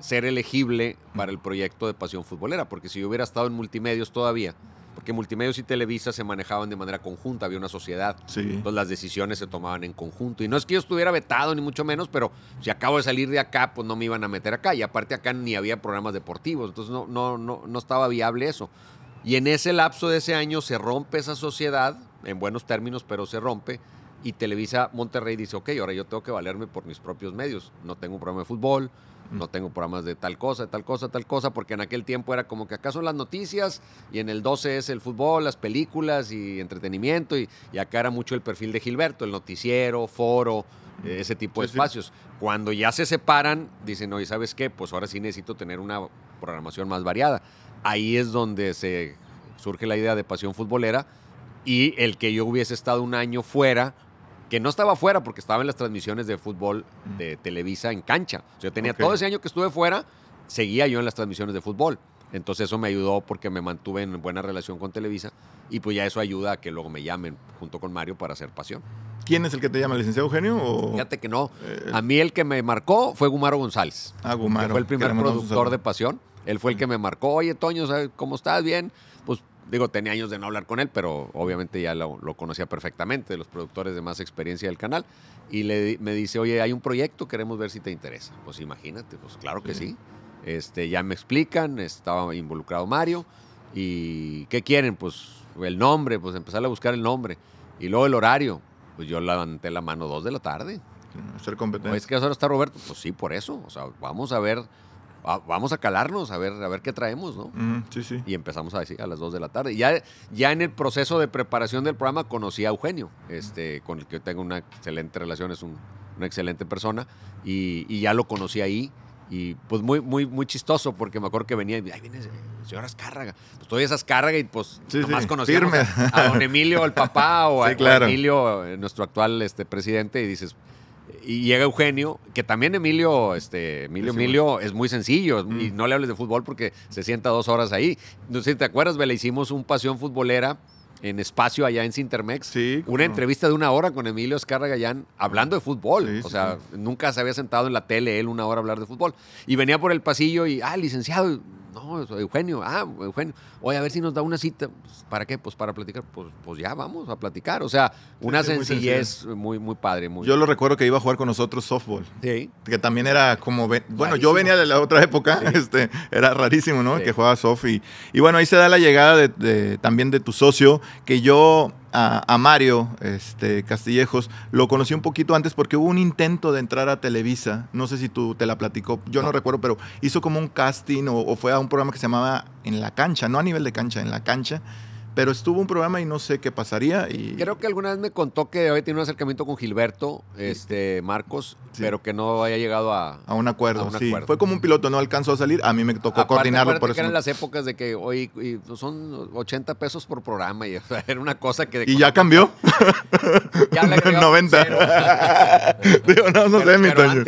ser elegible para el proyecto de Pasión Futbolera, porque si yo hubiera estado en multimedios todavía, porque multimedios y Televisa se manejaban de manera conjunta, había una sociedad, Sí. entonces las decisiones se tomaban en conjunto. Y no es que yo estuviera vetado, ni mucho menos, pero si acabo de salir de acá, pues no me iban a meter acá. Y aparte acá ni había programas deportivos, entonces no, no, no, no estaba viable eso. Y en ese lapso de ese año se rompe esa sociedad, en buenos términos, pero se rompe. Y Televisa Monterrey dice, ok, ahora yo tengo que valerme por mis propios medios. No tengo un programa de fútbol, no tengo programas de tal cosa, de tal cosa, tal cosa, porque en aquel tiempo era como que acá son las noticias y en el 12 es el fútbol, las películas y entretenimiento y, y acá era mucho el perfil de Gilberto, el noticiero, foro, eh, ese tipo de Sí, sí. espacios. Cuando ya se separan, dicen, oye, ¿sabes qué? Pues ahora sí necesito tener una programación más variada. Ahí es donde se surge la idea de pasión futbolera y el que yo hubiese estado un año fuera, que no estaba fuera porque estaba en las transmisiones de fútbol de Televisa en cancha. O sea, yo tenía todo ese año que estuve fuera, seguía yo en las transmisiones de fútbol. Entonces eso me ayudó porque me mantuve en buena relación con Televisa y pues ya eso ayuda a que luego me llamen junto con Mario para hacer pasión. ¿Quién es el que te llama, licenciado Eugenio? O... Fíjate que no. Eh, A mí el que me marcó fue Gumaro González. Ah, Gumaro, que fue el primer productor de Pasión. Él fue el que me marcó, oye, Toño, ¿sabes ¿cómo estás? Bien. Digo, tenía años de no hablar con él, pero obviamente ya lo, lo conocía perfectamente, de los productores de más experiencia del canal. Y le, me dice, oye, hay un proyecto, queremos ver si te interesa. Pues imagínate, pues claro que sí. Este, ya me explican, estaba involucrado Mario. ¿Y qué quieren? Pues el nombre, pues empezar a buscar el nombre. Y luego el horario. Pues yo levanté la mano dos de la tarde. Ser competente. ¿Es que ahora está Roberto? Pues sí, por eso. O sea, vamos a ver, vamos a calarnos, a ver, a ver qué traemos, ¿no? Sí, sí. Y empezamos a decir a las 2 de la tarde. Ya, ya en el proceso de preparación del programa conocí a Eugenio, este, con el que tengo una excelente relación, es un- una excelente persona. Y, y ya lo conocí ahí. Y pues muy, muy, muy chistoso, porque me acuerdo que venía y ahí viene el señor Azcárraga. Pues todavía es Azcárraga y pues Sí, nomás sí, conocíamos a, a don Emilio, el papá, o a, Sí, o a claro. Emilio, eh, nuestro actual este, presidente, y dices, y llega Eugenio, que también Emilio, este, Emilio, Sí, Emilio es muy sencillo, y Mm. no le hables de fútbol porque se sienta dos horas ahí. No sé si te acuerdas, Vela, hicimos un pasión futbolera en espacio allá en Cintermex. Sí, Una no. entrevista de una hora con Emilio Escarra Gallán hablando de fútbol. Sí, o sí, sea, nunca se había sentado en la tele él una hora a hablar de fútbol. Y venía por el pasillo y, ah, licenciado, no, Eugenio, ah, Eugenio, oye, a ver si nos da una cita. Pues, ¿Para qué? Pues para platicar. Pues, pues ya vamos a platicar. O sea, una sí, sencillez muy, muy padre. Muy, Yo lo recuerdo que iba a jugar con nosotros softball. Sí. Que también era como. Bueno, Rarísimo. yo venía de la otra época, este, era rarísimo, ¿no? Sí. Que jugaba soft. Y, y bueno, ahí se da la llegada de, de- también de tu socio, que yo a, Mario este, Castillejos lo conocí un poquito antes porque hubo un intento de entrar a Televisa. No sé si tú te la platicó, yo no, No. recuerdo, pero hizo como un casting o, o fue a un programa que se llamaba En la cancha, no a nivel de cancha, en la cancha. Pero estuvo un programa y no sé qué pasaría. Y Creo que alguna vez me contó que había tenido un acercamiento con Gilberto, este, Marcos, Sí. pero que no haya llegado a... a un acuerdo, A un sí. acuerdo. Fue como un piloto, no alcanzó a salir. A mí me tocó Aparte, coordinarlo por que eso. eran las épocas de que hoy y son 80 pesos por programa y o sea, era una cosa que... Y ya cambió. ya le agregamos 90. cero. Digo, no, no Pero- sé, mi Toño.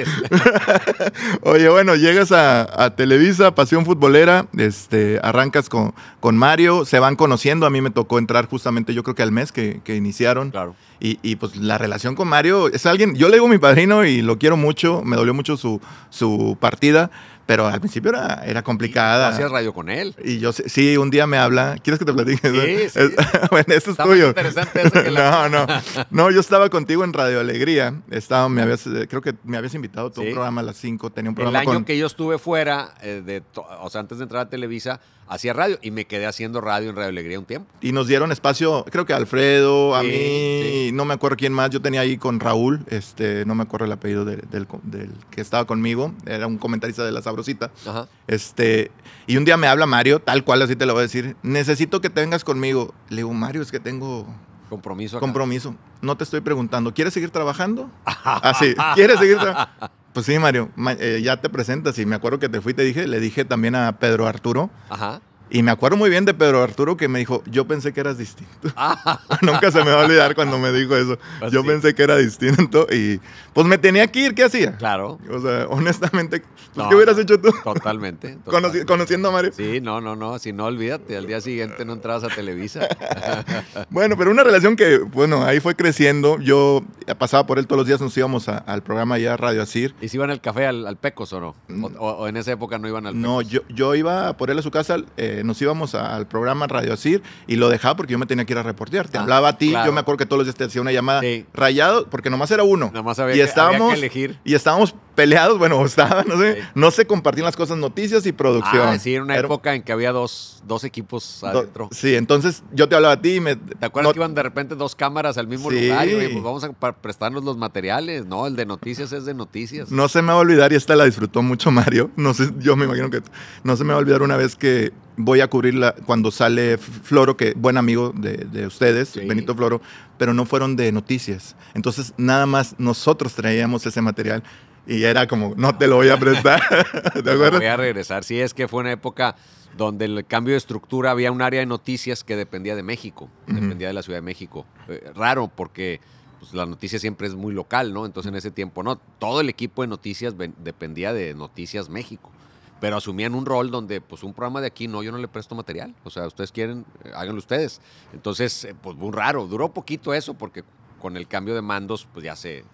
Oye, bueno, llegas a, a Televisa, Pasión Futbolera, este, arrancas con, con Mario, se van conociendo. A mí me tocó entrar justamente, yo creo que al mes que, que iniciaron. Claro. Y, y, pues la relación con Mario es alguien, yo le digo mi padrino y lo quiero mucho, me dolió mucho su, su partida, pero al principio era, era ¿No complicada. hacías radio con él. Y yo sí, un día me habla. ¿Quieres que te platique? Sí, sí. Es- bueno, esto es Está tuyo. interesante eso que la- no, no. No, yo estaba contigo en Radio Alegría. Estaba, me habías, eh, creo que me habías invitado a tu Sí. programa a las 5. Tenía un El programa año con. que yo estuve fuera, eh, de to- o sea, antes de entrar a Televisa, hacía radio y me quedé haciendo radio en Radio Alegría un tiempo. Y nos dieron espacio, creo que Alfredo, a Sí, mí, sí. no me acuerdo quién más. Yo tenía ahí con Raúl, este, no me acuerdo el apellido del, del- del que estaba conmigo. Era un comentarista de La Sabrosita. Ajá. Este, y un día me habla Mario, tal cual así te lo voy a decir. Necesito que te vengas conmigo. Le digo, Mario, es que tengo Compromiso. acá. compromiso. No te estoy preguntando, ¿quieres seguir trabajando? Así, ¿quieres seguir trabajando? Pues sí, Mario, ma- eh, ya te presentas y me acuerdo que te fui, te dije, le dije también a Pedro Arturo Ajá. Y me acuerdo muy bien de Pedro Arturo que me dijo, yo pensé que eras distinto. Ah, Nunca se me va a olvidar cuando me dijo eso. Pues Yo sí. pensé que era distinto y pues me tenía que ir, ¿qué hacía? claro. O sea, honestamente, pues, No, ¿qué hubieras hecho tú? Totalmente. Conoci- totalmente. conociendo a Mario. Sí, no, no, no. Si no, olvídate. Al día siguiente no entrabas a Televisa. Bueno, pero una relación que, bueno, ahí fue creciendo. Yo pasaba por él todos los días, nos íbamos a- al programa ya Radio Asir. ¿Y si iban al café al, al Pecos o no? Mm. O, en esa época no iban al No, yo, yo iba por él a su casa, eh, nos íbamos a- al programa Radio Asir y lo dejaba porque yo me tenía que ir a reportear. Te Ah, hablaba a ti, claro. yo me acuerdo que todos los días te hacía una llamada Sí. rayado, porque nomás era uno. Nada más había, y que, había que elegir. Y estábamos peleados, bueno, o estaban, no sé, Sí. no se compartían las cosas, noticias y producción. Ah, sí, era una Era- época en que había dos, dos equipos do- adentro. Sí, entonces yo te hablaba a ti y me... ¿Te acuerdas no- que iban de repente dos cámaras al mismo Sí. lugar? Y oye, pues vamos a prestarnos los materiales. No, el de noticias es de noticias. No se me va a olvidar, y esta la disfrutó mucho Mario. No sé, yo me imagino que no se me va a olvidar una vez que voy a cubrirla cuando sale Floro, que buen amigo de, de ustedes, Sí. Benito Floro, pero no fueron de noticias. Entonces, nada más nosotros traíamos ese material y era como, no te lo voy a prestar. ¿Te acuerdas? Voy a regresar. Sí, es que fue una época donde el cambio de estructura había un área de noticias que dependía de México, dependía de la Ciudad de México. Eh, raro porque pues, la noticia siempre es muy local, ¿no? Entonces en ese tiempo no, todo el equipo de noticias dependía de Noticias México. Pero asumían un rol donde, pues, un programa de aquí, no, yo no le presto material. O sea, ustedes quieren, eh, háganlo ustedes. Entonces, eh, pues, muy raro. Duró poquito eso porque con el cambio de mandos, pues, ya se,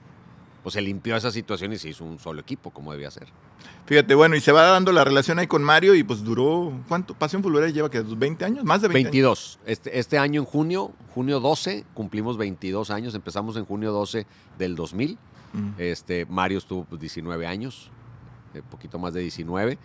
pues se limpió esa situación y se hizo un solo equipo, como debía ser. Fíjate, bueno, y se va dando la relación ahí con Mario y pues duró, ¿cuánto? Pasión Futbolera lleva que 20 años, más de 20 22. Este, este año en junio, junio 12, cumplimos 22 años, empezamos en junio 12 del 2000. Mm. Este, Mario estuvo pues, 19 años, un poquito más de 19,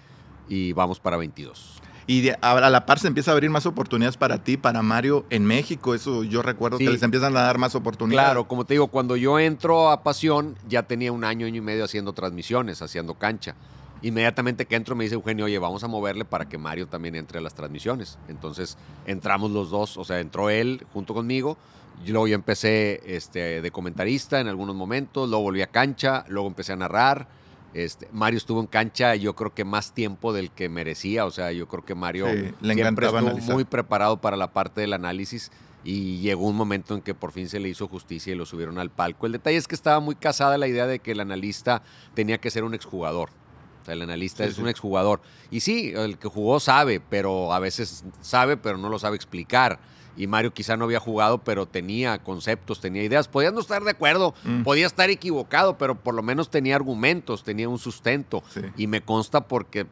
y vamos para 22. Y de- a la par se empieza a abrir más oportunidades para ti, para Mario en México. Eso yo recuerdo Sí. que les empiezan a dar más oportunidades. Claro, como te digo, cuando yo entro a Pasión, ya tenía un año, año y medio haciendo transmisiones, haciendo cancha. Inmediatamente que entro me dice Eugenio, oye, vamos a moverle para que Mario también entre a las transmisiones. Entonces entramos los dos, o sea, entró él junto conmigo. Y luego yo empecé este, de comentarista en algunos momentos, luego volví a cancha, luego empecé a narrar. Este, Mario estuvo en cancha yo creo que más tiempo del que merecía, o sea, yo creo que Mario Sí, le siempre estuvo analizar. muy preparado para la parte del análisis y llegó un momento en que por fin se le hizo justicia y lo subieron al palco. El detalle es que estaba muy casada la idea de que el analista tenía que ser un exjugador. O sea, el analista Sí, es sí. un exjugador. Y sí, el que jugó sabe, pero a veces sabe, pero no lo sabe explicar. Y Mario quizá no había jugado, pero tenía conceptos, tenía ideas. Podía no estar de acuerdo, Mm. podía estar equivocado, pero por lo menos tenía argumentos, tenía un sustento. Sí. Y me consta porque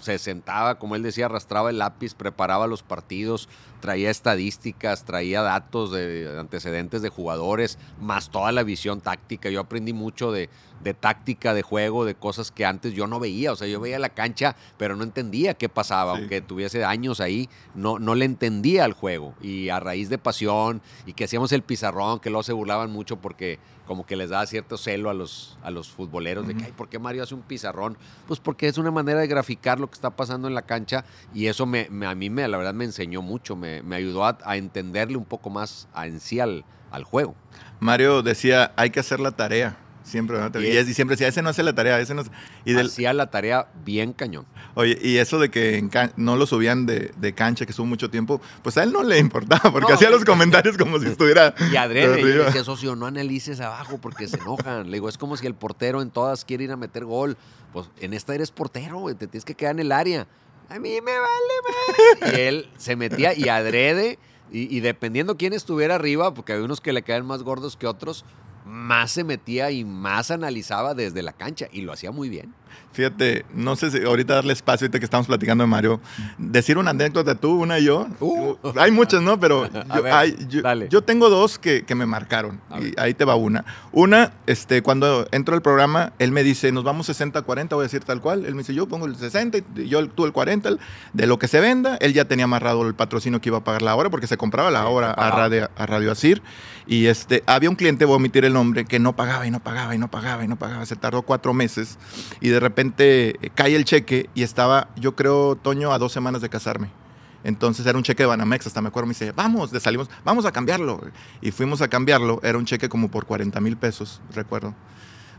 se sentaba, como él decía, arrastraba el lápiz, preparaba los partidos, traía estadísticas, traía datos de antecedentes de jugadores, más toda la visión táctica. Yo aprendí mucho de, de táctica de juego, de cosas que antes yo no veía. O sea, yo veía la cancha, pero no entendía qué pasaba. Sí. Aunque tuviese años ahí, no, no le entendía al juego. Y a raíz de pasión y que hacíamos el pizarrón, que luego se burlaban mucho porque como que les daba cierto celo a los, a los futboleros de que, ay, ¿por qué Mario hace un pizarrón? Pues porque es una manera de graficar lo que está pasando en la cancha y eso me, me- a mí me, la verdad me enseñó mucho, me, me ayudó a, a entenderle un poco más a, en sí al, al juego. Mario decía, hay que hacer la tarea. Siempre, ¿no? Y y, es- y siempre decía, ese no hace la tarea, ese no hace-". Y del, Hacía la tarea bien cañón. Oye, y eso de que en can- no lo subían de, de cancha, que estuvo mucho tiempo, pues a él no le importaba, porque No, hacía los comentarios como si estuviera. Y adrede, yo decía, socio, no analices abajo porque se enojan. Le digo, es como si el portero en todas quiere ir a meter gol. Pues en esta eres portero, te tienes que quedar en el área. A mí me vale más. Y él se metía y adrede, y, y dependiendo quién estuviera arriba, porque hay unos que le caen más gordos que otros, más se metía y más analizaba desde la cancha. Y lo hacía muy bien. Fíjate, no sé si ahorita darle espacio, ahorita que estamos platicando de Mario, decir una anécdota tú, una y yo. Uh. Hay muchas, ¿no? Pero yo, ver, hay- yo- yo tengo dos que, que me marcaron. A Y ver. ahí te va una. Una, este, cuando entro al programa, él me dice, nos vamos 60-40, voy a decir tal cual. Él me dice, yo pongo el 60 y yo tú el 40. el- de lo que se venda, él ya tenía amarrado el patrocinio que iba a pagar la hora, porque se compraba la hora a. Radio, a Radio Asir. Y este, había un cliente, voy a omitir el nombre, que no pagaba y no pagaba y no pagaba y no pagaba. Se tardó cuatro meses y de repente eh, cae el cheque y estaba, yo creo, Toño, a dos semanas de casarme. Entonces era un cheque de Banamex, hasta me acuerdo, me dice, vamos, de salimos, vamos a cambiarlo. Y fuimos a cambiarlo, era un cheque como por 40 mil pesos, recuerdo.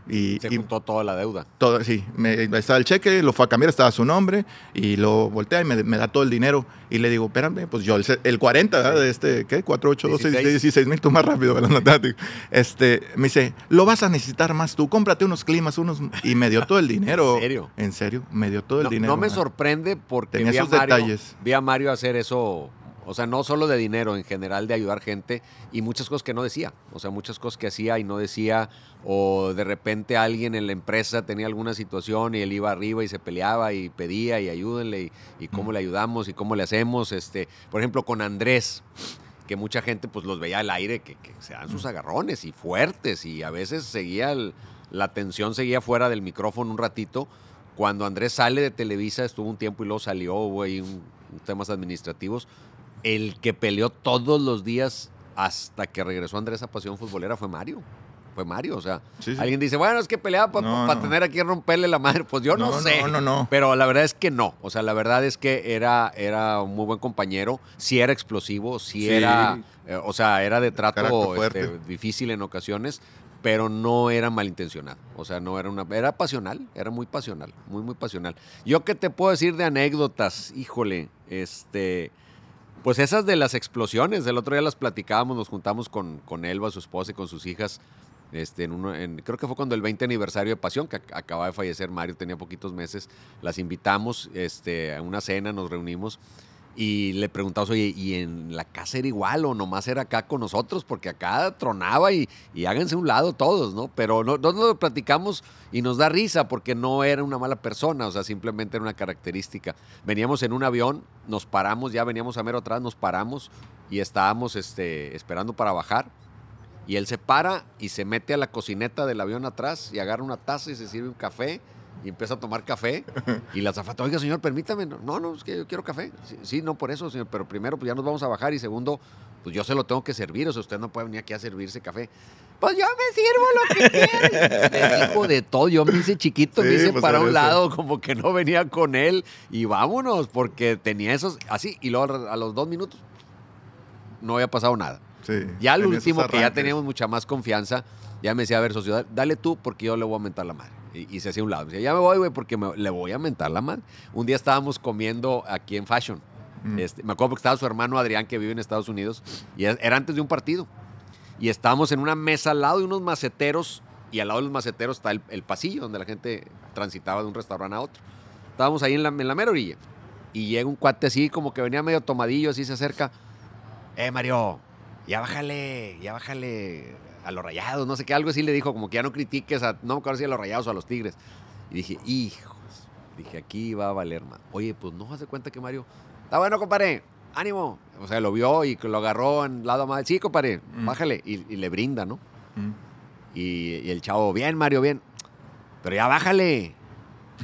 Y, Se y juntó toda la deuda. todo, sí, me, estaba el cheque, lo fue a cambiar, estaba su nombre, y lo voltea y me, me da todo el dinero. Y le digo, espérame, pues yo, el, el 40, ¿verdad? De este, ¿qué? 4, 8, 12, 16. 16 mil, tú más rápido, ¿verdad? Este, me dice, lo vas a necesitar más tú, cómprate unos climas, unos... Y me dio todo el dinero. ¿En serio? En serio, me dio todo el no, dinero. no me sorprende porque Tenía vi a, esos Mario, detalles. vi a Mario hacer eso, o sea, no solo de dinero, en general de ayudar gente y muchas cosas que no decía, o sea, muchas cosas que hacía y no decía, o de repente alguien en la empresa tenía alguna situación y él iba arriba y se peleaba y pedía y ayúdenle y, y cómo le ayudamos y cómo le hacemos, este, por ejemplo, con Andrés que mucha gente pues los veía al aire, que, que se dan sus agarrones y fuertes y a veces seguía, el- la tensión seguía fuera del micrófono un ratito. Cuando Andrés sale de Televisa, estuvo un tiempo y luego salió, hubo ahí un temas administrativos. El que peleó todos los días hasta que regresó Andrés a Pasión Futbolera fue Mario. Fue Mario, o sea, Sí, sí. alguien dice, bueno, es que peleaba para No, no. tener aquí romperle la madre. Pues yo no, No, sé. no, no, no. Pero la verdad es que no. O sea, la verdad es que era, era un muy buen compañero. Sí era explosivo, sí, Sí. era, eh, o sea, era de trato este, difícil en ocasiones, pero no era malintencionado. O sea, no era una, era pasional, era muy pasional, muy, muy pasional. Yo qué te puedo decir de anécdotas, híjole, este, pues esas de las explosiones, el otro día las platicábamos, nos juntamos con, con Elba, su esposa y con sus hijas. Este, en uno, en- creo que fue cuando el 20 aniversario de Pasión, que ac- acaba de fallecer Mario, tenía poquitos meses, las invitamos este, a una cena, nos reunimos Y le preguntamos, oye, ¿y en la casa era igual o nomás era acá con nosotros? Porque acá tronaba y, háganse un lado todos, ¿no? Pero no, no lo platicamos y nos da risa porque no era una mala persona, o sea, simplemente era una característica. Veníamos en un avión, nos paramos, ya veníamos a mero atrás, nos paramos y estábamos este, esperando para bajar. Y él se para y se mete a la cocineta del avión atrás y agarra una taza y se sirve un café y empieza a tomar café. Y la zafata, oiga, señor, permítame. No, no, es que yo quiero café. Sí, sí, no por eso, señor, pero primero, pues ya nos vamos a bajar. Y segundo, pues yo se lo tengo que servir. O sea, usted no puede venir aquí a servirse café. Pues yo me sirvo lo que quiera. Dijo de todo. Yo me hice chiquito, me hice pues, para un eso. lado, como que no venía con él. Y vámonos, porque tenía esos así. Y luego a los dos minutos no había pasado nada. Sí, Ya al último, que ya teníamos mucha más confianza, ya me decía, a ver, socio, da- dale tú porque yo le voy a mentar la madre. Y, y se hacía un lado. Me decía, ya me voy, güey, porque me- le voy a mentar la madre. Un día estábamos comiendo aquí en Fashion. Mm. Este, me acuerdo porque estaba su hermano Adrián, que vive en Estados Unidos, y era era antes de un partido. Y estábamos en una mesa al lado de unos maceteros, y al lado de los maceteros está el, el pasillo donde la gente transitaba de un restaurante a otro. Estábamos ahí en la, en la mera orilla. Y llega un cuate así, como que venía medio tomadillo, así se acerca. Eh, Mario, ya bájale, ya bájale a los rayados, no sé qué, algo así le dijo, como que ya no critiques a, no me acuerdo si a los rayados o a los tigres. Y dije, hijos, dije, aquí va a valer más. Oye, pues no hace cuenta que Mario, está bueno, compadre, ánimo. O sea, lo vio y lo agarró en lado mal. Sí, compadre, Mm. bájale. Y, y le brinda, ¿no? Mm. Y, y el chavo, bien, Mario, bien. Pero ya bájale.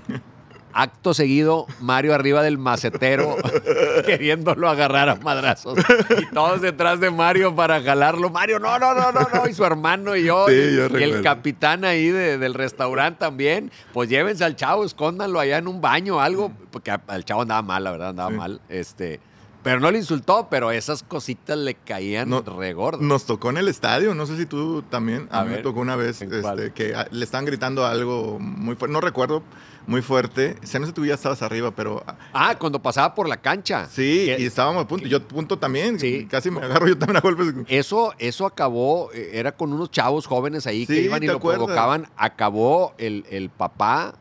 Acto seguido, Mario arriba del macetero, queriéndolo agarrar a madrazos. Y todos detrás de Mario para jalarlo. Mario, no, no, no, no, no. Y su hermano y yo. Sí, y, yo y el capitán ahí de- del restaurante también. Pues llévense al chavo, escóndanlo allá en un baño o algo. Porque al chavo andaba mal, la verdad, andaba Sí. mal. Este. Pero no le insultó, pero esas cositas le caían No, re gordas. Nos tocó en el estadio, no sé si tú también. A, A mí me tocó una vez ¿en este, que a- le estaban gritando algo muy fuerte, no recuerdo, muy fuerte. Se no sé si tú ya estabas arriba, pero ah, Ah, cuando pasaba por la cancha. sí, y estábamos a punto. Yo punto también, Sí. casi me agarro yo también a golpes. Eso, eso acabó, eh, era con unos chavos jóvenes ahí que iban y ¿te lo acuerdas? provocaban. Acabó el, el papá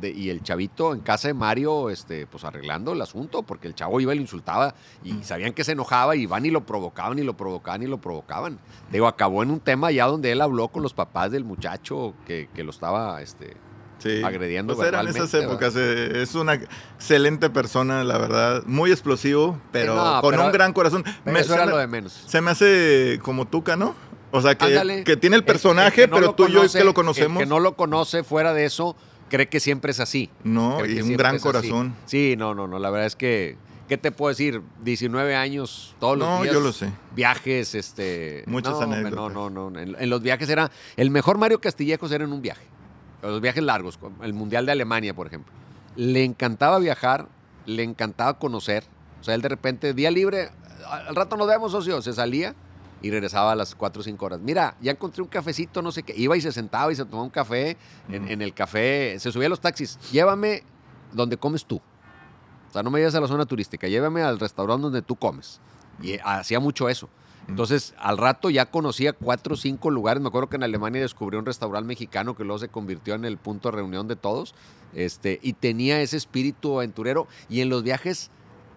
de- y el chavito en casa de Mario, este, pues arreglando el asunto, porque el chavo iba y lo insultaba y Mm. sabían que se enojaba y van y lo provocaban y lo provocaban y lo provocaban. Digo, acabó en un tema ya donde él habló con los papás del muchacho que, que lo estaba, este, Sí. agrediendo Pues eran esas épocas. eh, Es una excelente persona, la verdad. Muy explosivo, pero no, con pero- un gran corazón. Me- eso era me, lo de menos. se me hace como Tuca, ¿no? O sea, que, Ándale. que tiene el El- el personaje, que no pero tú y yo conoce- que lo El conocemos. que no lo conoce fuera de eso, cree que siempre es así. No, Cree y un gran así. corazón. Sí, no, no, no. La verdad es que, ¿qué te puedo decir? 19 años, todos los No, días. yo lo sé. Viajes, este. Muchas no, anécdotas. No, no, no. En, en los viajes era. El mejor Mario Castillejos era en un viaje. Los viajes largos, el Mundial de Alemania, por ejemplo. Le encantaba viajar, le encantaba conocer. O sea, él de repente, día libre, al rato nos vemos, socio. Se salía y regresaba a las 4 o 5 horas. Mira, ya encontré un cafecito, no sé qué. Iba y se sentaba y se tomaba un café. En, el café, se subía a los taxis. Llévame donde comes tú. O sea, no me lleves a la zona turística, llévame al restaurante donde tú comes. Y eh, hacía mucho eso. Entonces, al rato ya conocía cuatro o cinco lugares. Me acuerdo que en Alemania descubrió un restaurante mexicano que luego se convirtió en el punto de reunión de todos. Este, y tenía ese espíritu aventurero. Y en los viajes,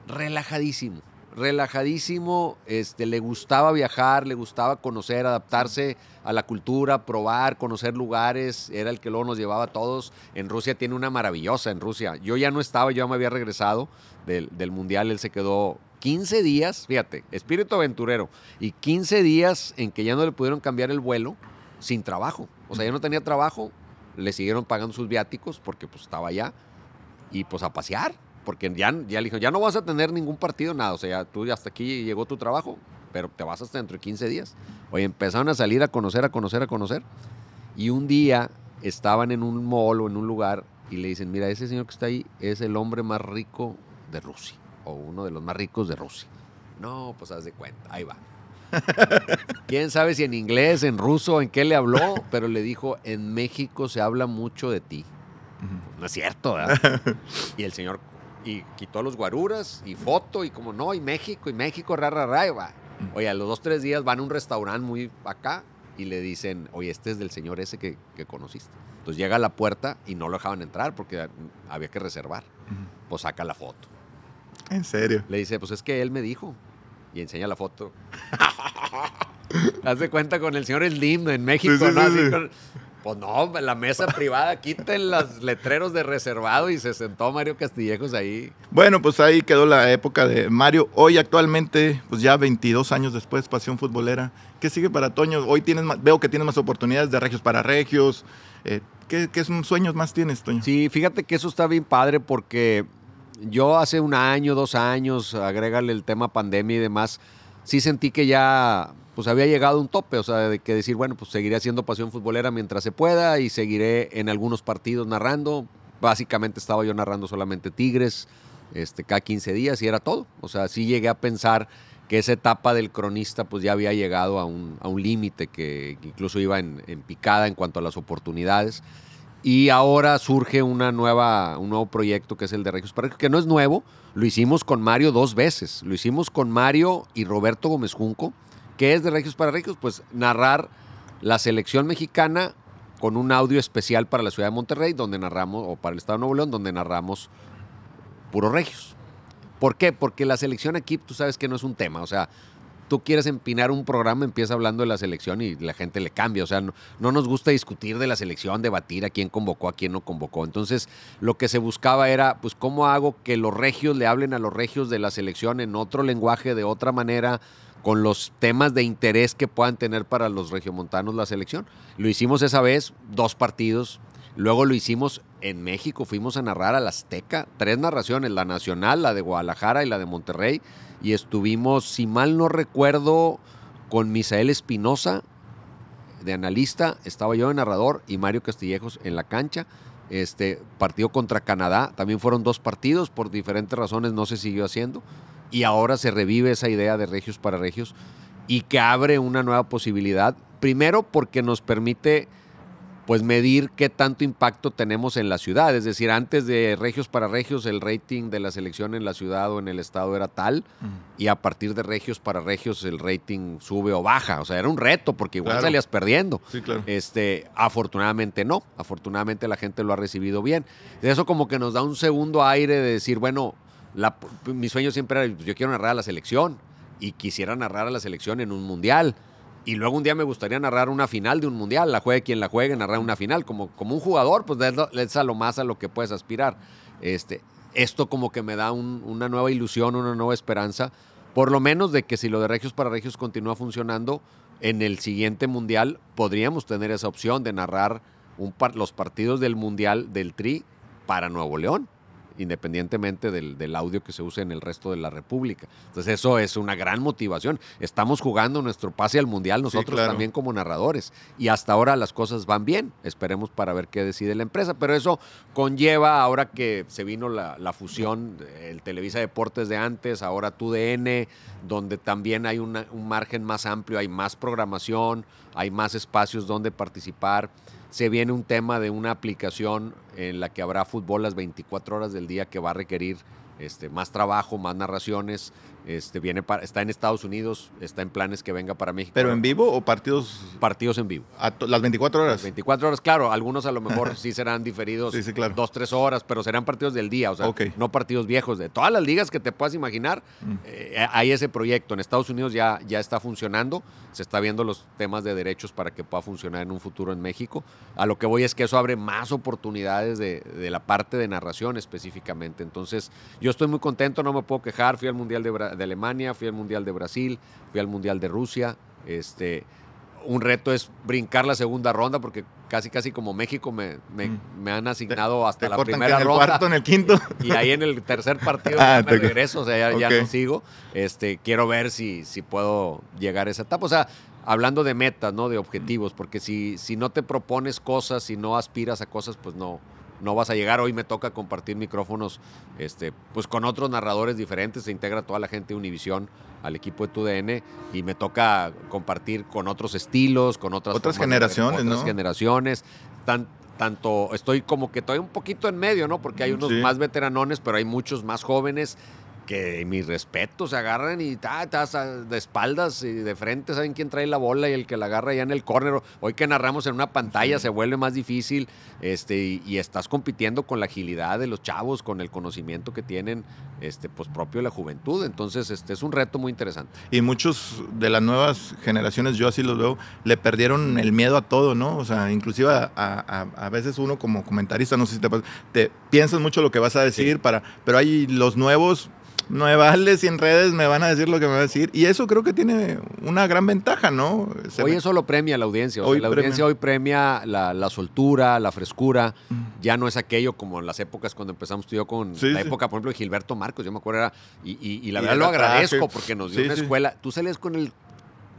relajadísimo. Relajadísimo, este, le gustaba viajar, le gustaba conocer, adaptarse a la cultura, probar, conocer lugares, era el que luego nos llevaba a todos. En Rusia tiene una maravillosa, en Rusia. Yo ya no estaba, yo ya me había regresado del, del Mundial, él se quedó 15 días, fíjate, espíritu aventurero, y 15 días en que ya no le pudieron cambiar el vuelo sin trabajo. O sea, ya no tenía trabajo, le siguieron pagando sus viáticos porque pues estaba allá, y pues a pasear, porque ya, ya le dijo, ya no vas a tener ningún partido, nada, o sea, ya tú hasta aquí llegó tu trabajo, pero te vas hasta dentro de 15 días. Oye, empezaron a salir a conocer, a conocer, a conocer, y un día estaban en un mall o en un lugar y le dicen, mira, ese señor que está ahí es el hombre más rico de Rusia, o uno de los más ricos de Rusia. No, pues haz de cuenta, ahí va. Quién sabe si en inglés, en ruso, en qué le habló, pero le dijo, en México se habla mucho de ti. No es cierto, ¿verdad? y el señor y quitó los guaruras y foto y como no, y México, y México, ra, ra, ra, y va. Oye, a los dos, tres días van a un restaurante muy acá y le dicen, oye, este es del señor ese que, que conociste. Entonces llega a la puerta y no lo dejaban entrar porque había que reservar. Pues saca la foto. ¿En serio? Le dice, pues es que él me dijo. Y enseña la foto. Haz de cuenta con el señor Slim en México, Sí, sí, ¿no? sí, Así sí. con- pues no, la mesa privada, quiten los letreros de reservado y se sentó Mario Castillejos ahí. Bueno, pues ahí quedó la época de Mario. Hoy actualmente, pues ya 22 años después, Pasión Futbolera. ¿Qué sigue para Toño? Hoy tienes más- veo que tienes más oportunidades de regios para regios. Eh, ¿qué, qué sueños más tienes, Toño? Sí, fíjate que eso está bien padre porque yo hace un año, dos años, agrégale el tema pandemia y demás, sí sentí que ya pues había llegado a un tope, o sea, de que decir, bueno, pues seguiré haciendo pasión futbolera mientras se pueda y seguiré en algunos partidos narrando. Básicamente estaba yo narrando solamente Tigres, este, cada 15 días y era todo. O sea, sí llegué a pensar que esa etapa del cronista pues ya había llegado a un, a un límite que incluso iba en, picada en cuanto a las oportunidades. Y ahora surge una nueva, un nuevo proyecto que es el de Regios para Regios, que no es nuevo, lo hicimos con Mario dos veces. Lo hicimos con Mario y Roberto Gómez Junco, que es de Regios para Regios, pues narrar la selección mexicana con un audio especial para la ciudad de Monterrey, donde narramos, o para el Estado de Nuevo León, donde narramos puros regios. ¿Por qué? Porque la selección aquí, tú sabes que no es un tema, o sea, tú quieres empinar un programa, empieza hablando de la selección y la gente le cambia. O sea, no, no nos gusta discutir de la selección, debatir a quién convocó, a quién no convocó. Entonces, lo que se buscaba era, pues, ¿cómo hago que los regios le hablen a los regios de la selección en otro lenguaje, de otra manera, con los temas de interés que puedan tener para los regiomontanos la selección? Lo hicimos esa vez, dos partidos. Luego lo hicimos en México, fuimos a narrar a la Azteca, tres narraciones, la nacional, la de Guadalajara y la de Monterrey y estuvimos, si mal no recuerdo, con Misael Espinosa de analista, estaba yo de narrador y Mario Castillejos en la cancha. Este partido contra Canadá, también fueron dos partidos, por diferentes razones no se siguió haciendo. Y ahora se revive esa idea de Regios para Regios y que abre una nueva posibilidad. Primero porque nos permite pues medir qué tanto impacto tenemos en la ciudad. Es decir, antes de Regios para Regios, el rating de la selección en la ciudad o en el estado era tal, y a partir de Regios para Regios el rating sube o baja. O sea, era un reto, porque igual Claro. salías perdiendo. Sí, claro. Este, afortunadamente no. Afortunadamente la gente lo ha recibido bien. Eso como que nos da un segundo aire de decir, bueno, mi sueño siempre era, pues, yo quiero narrar a la selección y quisiera narrar a la selección en un mundial. Y luego un día me gustaría narrar una final de un mundial, la juegue quien la juegue, narrar una final. Como, como un jugador, pues es, a lo más a lo que puedes aspirar. Este, esto como que me da un- una nueva ilusión, una nueva esperanza, por lo menos de que si lo de Regios para Regios continúa funcionando, en el siguiente mundial podríamos tener esa opción de narrar los partidos del mundial del Tri para Nuevo León independientemente del, del audio que se use en el resto de la República. Entonces eso es una gran motivación. Estamos jugando nuestro pase al Mundial nosotros claro. también como narradores y hasta ahora las cosas van bien. Esperemos para ver qué decide la empresa, pero eso conlleva ahora que se vino la, la fusión, el Televisa Deportes de antes, ahora TUDN, donde también hay una- un margen más amplio, hay más programación, hay más espacios donde participar se viene un tema de una aplicación en la que habrá fútbol las 24 horas del día que va a requerir este, más trabajo, más narraciones. Este, viene para, está en Estados Unidos, está en planes que venga para México. ¿Pero en vivo o partidos Partidos en vivo. a to- las 24 horas? 24 horas, claro, algunos a lo mejor sí serán diferidos Sí, sí, claro. dos, tres horas, pero serán partidos del día, o sea, no partidos viejos. De todas las ligas que te puedas imaginar, Mm. eh, hay ese proyecto. En Estados Unidos ya, ya está funcionando, se está viendo los temas de derechos para que pueda funcionar en un futuro en México. A lo que voy es que eso abre más oportunidades de, de la parte de narración específicamente. Entonces, yo estoy muy contento, no me puedo quejar. Fui al Mundial de, Bra- de Alemania, fui al Mundial de Brasil, fui al Mundial de Rusia. Este, un reto es brincar la segunda ronda porque casi casi como México me, me, Mm. me han asignado hasta la primera en el ronda cuarto, en el quinto. y ahí en el tercer partido Ah, ya me te- regreso, o sea, ya, ya no sigo. Este, quiero ver si, si puedo llegar a esa etapa. O sea, hablando de metas, ¿no? De objetivos, porque si, si no te propones cosas, si no aspiras a cosas, pues no, no vas a llegar. Hoy me toca compartir micrófonos este, pues con otros narradores diferentes. Se integra toda la gente de Univisión al equipo de TUDN y me toca compartir con otros estilos, con otras, Otras generaciones, otras ¿no? generaciones. Tan, tanto estoy como que todavía un poquito en medio, ¿no? Porque hay unos Sí. más veteranones, pero hay muchos más jóvenes. Que mis respetos se agarran y ta, ta, de espaldas y de frente saben quién trae la bola y el que la agarra ya en el córner. Hoy que narramos en una pantalla se vuelve más difícil este, y, estás compitiendo con la agilidad de los chavos, con el conocimiento que tienen este, pues, propio de la juventud. Entonces este, es un reto muy interesante. Y muchos de las nuevas generaciones, yo así los veo, le perdieron el miedo a todo, ¿no? O sea, inclusive a, veces uno como comentarista, no sé si te, te piensas mucho lo que vas a decir, para, pero hay los nuevos me vale si en redes me van a decir lo que me va a decir. Y eso creo que tiene una gran ventaja, ¿no? hoy eso lo premia la audiencia. la audiencia hoy premia la, soltura, la frescura. Ya no es aquello como en las épocas cuando empezamos tú y yo con la época, por ejemplo, de Gilberto Marcos. Yo me acuerdo, era, y, la verdad lo agradezco porque nos dio una escuela. Tú salías con el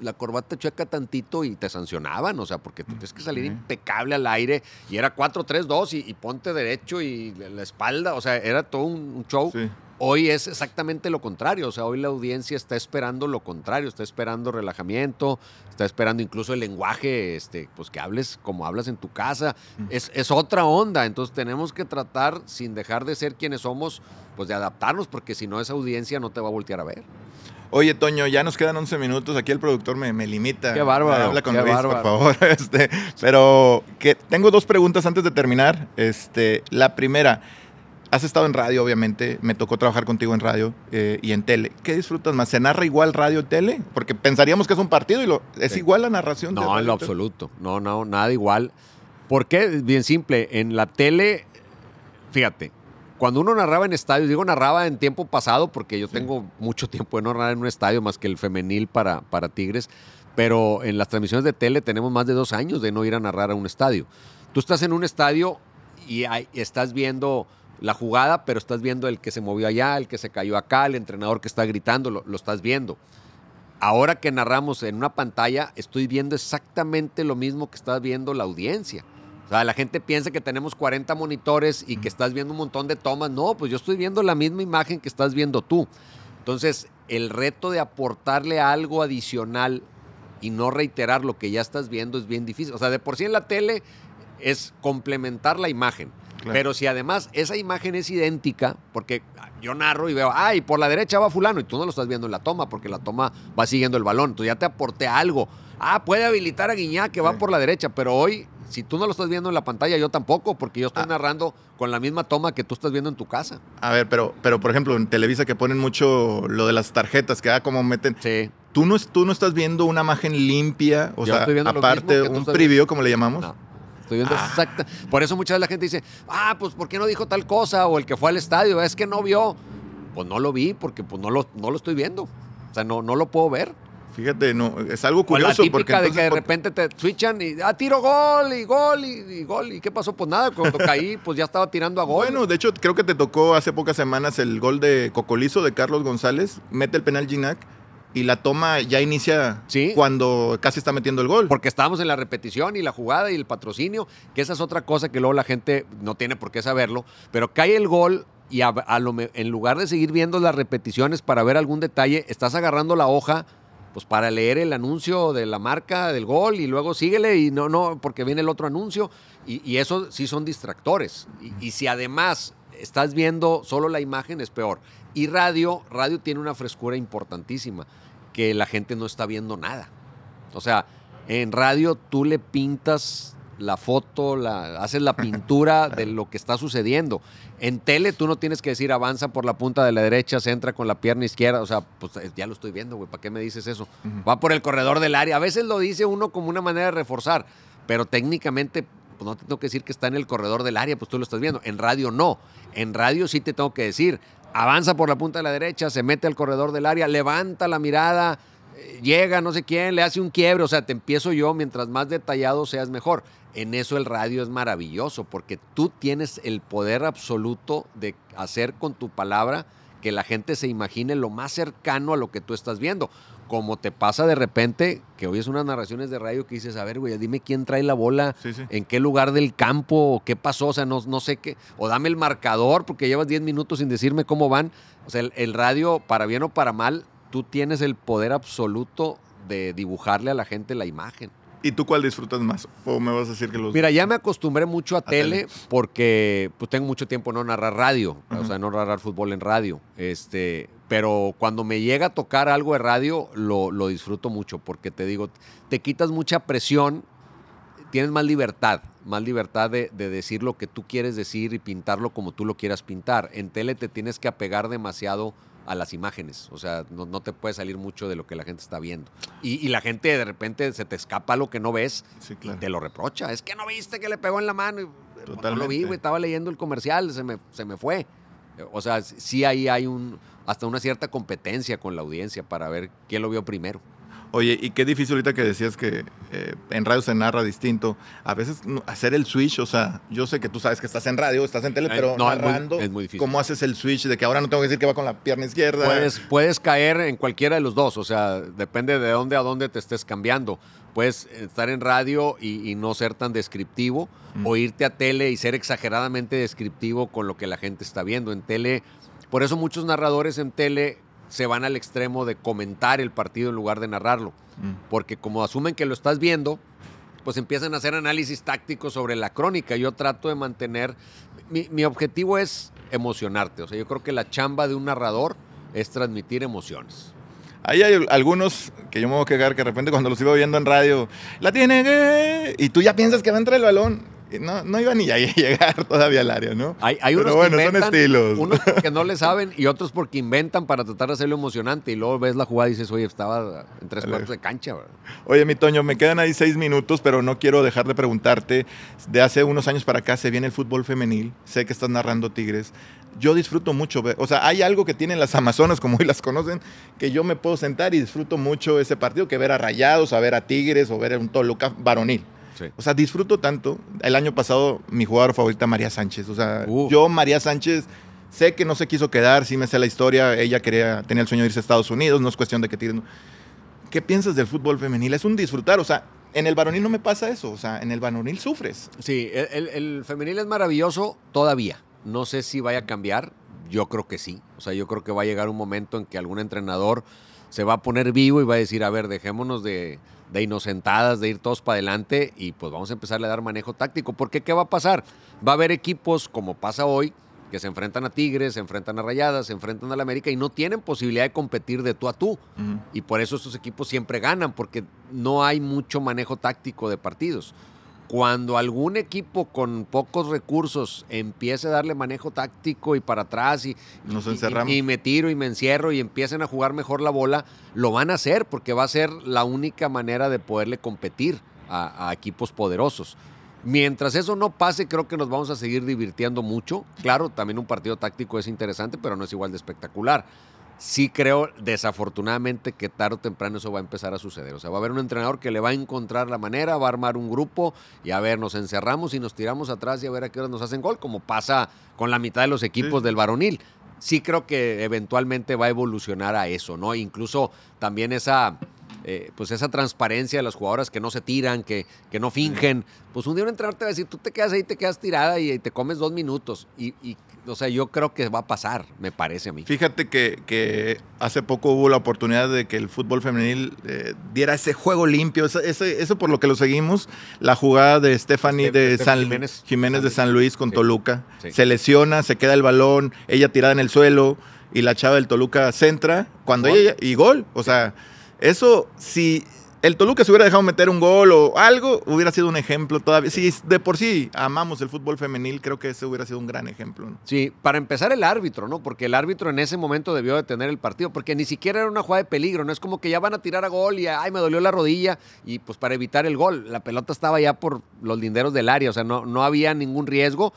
la corbata chueca tantito y te sancionaban, o sea, porque tienes que salir impecable al aire y era 4-3-2 y, ponte derecho y la espalda, o sea, era todo un, show. Hoy es exactamente lo contrario, o sea, hoy la audiencia está esperando lo contrario, está esperando relajamiento, está esperando incluso el lenguaje, este, pues que hables como hablas en tu casa, es, es, otra onda, entonces tenemos que tratar, sin dejar de ser quienes somos, pues de adaptarnos, porque si no esa audiencia no te va a voltear a ver. Oye, Toño, ya nos quedan 11 minutos. Aquí el productor me, me limita. Qué bárbaro. Habla con Luis, por favor. Este, pero que tengo dos preguntas antes de terminar. Este, la primera, has estado en radio, obviamente, me tocó trabajar contigo en radio eh, y en tele. ¿Qué disfrutas más? ¿Se narra igual radio y tele? Porque pensaríamos que es un partido y lo, es igual la narración. No, en lo absoluto. No, no, nada igual. ¿Por qué? Bien simple. En la tele, fíjate, cuando uno narraba en estadios, digo narraba en tiempo pasado porque yo tengo mucho tiempo de no narrar en un estadio más que el femenil para, para Tigres, pero en las transmisiones de tele tenemos más de dos años de no ir a narrar a un estadio. Tú estás en un estadio y estás viendo la jugada, pero estás viendo el que se movió allá, el que se cayó acá, el entrenador que está gritando, lo, estás viendo. Ahora que narramos en una pantalla, estoy viendo exactamente lo mismo que está viendo la audiencia. O sea, la gente piensa que tenemos 40 monitores y que estás viendo un montón de tomas. No, pues yo estoy viendo la misma imagen que estás viendo tú. Entonces, el reto de aportarle algo adicional y no reiterar lo que ya estás viendo es bien difícil. O sea, de por sí en la tele es complementar la imagen. Pero si además esa imagen es idéntica, porque yo narro y veo, ay, por la derecha va fulano, y tú no lo estás viendo en la toma, porque la toma va siguiendo el balón. Entonces ya te aporté algo. Ah, puede habilitar a Guiñá que va por la derecha, pero hoy, si tú no lo estás viendo en la pantalla, yo tampoco, porque yo estoy ah. narrando con la misma toma que tú estás viendo en tu casa. A ver, pero, pero por ejemplo, en Televisa que ponen mucho lo de las tarjetas, que da como meten. Sí. Tú no, tú no estás viendo una imagen limpia, o sea, aparte, un preview, como le llamamos. Estoy viendo ah. exacta. Por eso mucha de la gente dice, ah, pues ¿por qué no dijo tal cosa? O el que fue al estadio, es que no vio. Pues no lo vi porque pues no lo, no lo estoy viendo. O sea, no, no lo puedo ver. Fíjate, no, es algo curioso. O la típica de que de repente te switchan y ah, tiro gol y gol y, gol. ¿Y qué pasó? Pues nada, cuando caí, pues ya estaba tirando a gol. Bueno, de hecho, creo que te tocó hace pocas semanas el gol de Cocolizo de Carlos González. Mete el penal Ginac y la toma ya inicia cuando casi está metiendo el gol. Porque estábamos en la repetición y la jugada y el patrocinio, que esa es otra cosa que luego la gente no tiene por qué saberlo, pero cae el gol y en lugar de seguir viendo las repeticiones para ver algún detalle, estás agarrando la hoja pues para leer el anuncio de la marca del gol y luego síguele y no, no, porque viene el otro anuncio y, eso sí son distractores. y si además estás viendo solo la imagen es peor. Y radio, radio tiene una frescura importantísima, que la gente no está viendo nada. O sea, en radio tú le pintas la foto, la, haces la pintura de lo que está sucediendo. En tele tú no tienes que decir avanza por la punta de la derecha, se entra con la pierna izquierda. O sea, pues eh, ya lo estoy viendo, güey. ¿Para qué me dices eso? Va por el corredor del área. A veces lo dice uno como una manera de reforzar, pero técnicamente pues no te tengo que decir que está en el corredor del área, pues tú lo estás viendo. En radio no. En radio sí te tengo que decir, avanza por la punta de la derecha, se mete al corredor del área, levanta la mirada, llega no sé quién, le hace un quiebre. O sea, te empiezo yo, mientras más detallado seas mejor. En eso el radio es maravilloso, porque tú tienes el poder absoluto de hacer con tu palabra que la gente se imagine lo más cercano a lo que tú estás viendo. Como te pasa de repente, que oyes unas narraciones de radio que dices, a ver, güey, dime quién trae la bola, en qué lugar del campo, qué pasó, o sea, no, no sé qué, o dame el marcador porque llevas 10 minutos sin decirme cómo van. O sea, el, radio, para bien o para mal, tú tienes el poder absoluto de dibujarle a la gente la imagen. ¿Y tú cuál disfrutas más? ¿O me vas a decir que los Mira, ya me acostumbré mucho a, tele, tele. porque pues tengo mucho tiempo no narrar radio, o sea, no narrar fútbol en radio. Este, pero cuando me llega a tocar algo de radio, lo, lo disfruto mucho, porque te digo, te quitas mucha presión, tienes más libertad, más libertad de, de decir lo que tú quieres decir y pintarlo como tú lo quieras pintar. En tele te tienes que apegar demasiado a las imágenes. O sea, no, no te puede salir mucho de lo que la gente está viendo. Y, y la gente de repente se te escapa lo que no ves Sí, y te lo reprocha. Es que no viste que le pegó en la mano. Y, "Pues, No lo vi, güey. Estaba leyendo el comercial, se me, se me fue. O sea, sí ahí hay un hasta una cierta competencia con la audiencia para ver quién lo vio primero. Oye, y qué difícil ahorita que decías que eh, en radio se narra distinto. A veces hacer el switch, o sea, yo sé que tú sabes que estás en radio, estás en tele, Eh, pero no, es muy- narrando, es muy difícil. ¿cómo haces el switch de que ahora no tengo que decir que va con la pierna izquierda? Puedes, puedes caer en cualquiera de los dos, o sea, depende de dónde a dónde te estés cambiando. Puedes estar en radio y, y no ser tan descriptivo, Mm. o irte a tele y ser exageradamente descriptivo con lo que la gente está viendo. En tele, por eso muchos narradores en tele se van al extremo de comentar el partido en lugar de narrarlo, Mm. porque como asumen que lo estás viendo, pues empiezan a hacer análisis tácticos sobre la crónica. Yo trato de mantener, mi, mi objetivo es emocionarte, o sea, yo creo que la chamba de un narrador es transmitir emociones. Ahí hay algunos que yo me voy a quejar que de repente cuando los iba viendo en radio, la tiene. Y tú ya piensas que va a entrar el balón. No, no iba ni a llegar todavía al área, ¿no? Hay, hay Pero unos bueno, que son estilos. unos que no le saben y otros porque inventan para tratar de hacerlo emocionante y luego ves la jugada y dices, oye, estaba en tres cuartos de cancha. Oye, mi Toño, me quedan ahí seis minutos, pero no quiero dejar de preguntarte. De hace unos años para acá se viene el fútbol femenil. Sé que estás narrando Tigres. Yo disfruto mucho o sea, hay algo que tienen las Amazonas, como hoy las conocen, que yo me puedo sentar y disfruto mucho ese partido que ver a Rayados, a ver a Tigres o ver a un Toluca varonil. Sí. O sea, disfruto tanto. El año pasado, mi jugadora favorita, María Sánchez. O sea, yo, María Sánchez, sé que no se quiso quedar, sí me sé la historia. Ella quería, tenía el sueño de irse a Estados Unidos, no es cuestión de que Tigres. no- ¿Qué piensas del fútbol femenil? Es un disfrutar. O sea, en el varonil no me pasa eso. O sea, en el varonil sufres. Sí, el, el- el femenil es maravilloso todavía. No sé si vaya a cambiar. Yo creo que sí. O sea, yo creo que va a llegar un momento en que algún entrenador se va a poner vivo y va a decir, a ver, dejémonos de, de inocentadas, de ir todos para adelante y pues vamos a empezarle a dar manejo táctico. Porque ¿qué va a pasar? Va a haber equipos como pasa hoy, que se enfrentan a Tigres, se enfrentan a Rayadas, se enfrentan a la América y no tienen posibilidad de competir de tú a tú. Y por eso estos equipos siempre ganan, porque no hay mucho manejo táctico de partidos. Cuando algún equipo con pocos recursos empiece a darle manejo táctico y para atrás y, Nos encerramos. y, y me tiro y me encierro y empiecen a jugar mejor la bola, lo van a hacer porque va a ser la única manera de poderle competir a, a equipos poderosos. Mientras eso no pase, creo que nos vamos a seguir divirtiendo mucho. Claro, también un partido táctico es interesante, pero no es igual de espectacular. Sí creo, desafortunadamente, que tarde o temprano eso va a empezar a suceder. O sea, va a haber un entrenador que le va a encontrar la manera, va a armar un grupo y a ver, nos encerramos y nos tiramos atrás y a ver a qué hora nos hacen gol, como pasa con la mitad de los equipos Sí. del varonil. Sí creo que eventualmente va a evolucionar a eso, ¿no? Incluso también esa, eh, pues esa transparencia de las jugadoras que no se tiran, que, que no fingen. Pues un día un entrenador te va a decir, tú te quedas ahí, te quedas tirada y, te comes dos minutos. Y, y, o sea, yo creo que va a pasar, me parece a mí. Fíjate que, que hace poco hubo la oportunidad de que el fútbol femenil eh, diera ese juego limpio, ese- eso por lo que lo seguimos, la jugada de Stephanie de San, Jiménez. Jiménez, de San Luis con Sí. Toluca. Sí. Se lesiona, se queda el balón, ella tirada en el suelo y la chava del Toluca centra cuando Gol. ella y gol, o sea, eso si el Toluca se hubiera dejado meter un gol o algo, hubiera sido un ejemplo todavía. Si de por sí amamos el fútbol femenil, creo que ese hubiera sido un gran ejemplo. Sí, para empezar el árbitro, ¿no? Porque el árbitro en ese momento debió detener el partido, porque ni siquiera era una jugada de peligro, no es como que ya van a tirar a gol y ay, me dolió la rodilla y pues para evitar el gol, la pelota estaba ya por los linderos del área, o sea, no, no había ningún riesgo.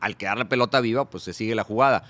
Al quedar la pelota viva, pues se sigue la jugada.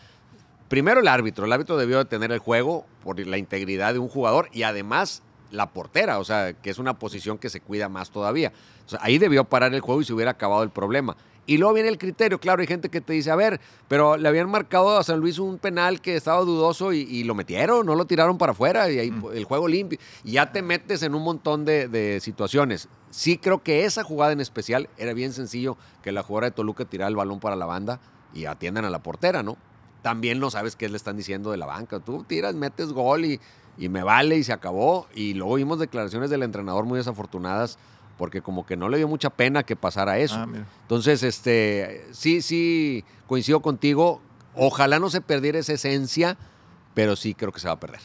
Primero el árbitro, el árbitro debió detener el juego por la integridad de un jugador y además la portera, o sea, que es una posición que se cuida más todavía. O sea, ahí debió parar el juego y se hubiera acabado el problema. Y luego viene el criterio, claro, hay gente que te dice, a ver, pero le habían marcado a San Luis un penal que estaba dudoso y, y lo metieron, no lo tiraron para afuera y ahí el juego limpio. Y ya te metes en un montón de, de situaciones. Sí creo que esa jugada en especial era bien sencillo que la jugadora de Toluca tirara el balón para la banda y atiendan a la portera, ¿no? También no sabes qué le están diciendo de la banca. Tú tiras, metes gol y, y me vale y se acabó. Y luego vimos declaraciones del entrenador muy desafortunadas porque como que no le dio mucha pena que pasara eso. Ah. Entonces, este, sí, sí, coincido contigo. Ojalá no se perdiera esa esencia, pero sí creo que se va a perder.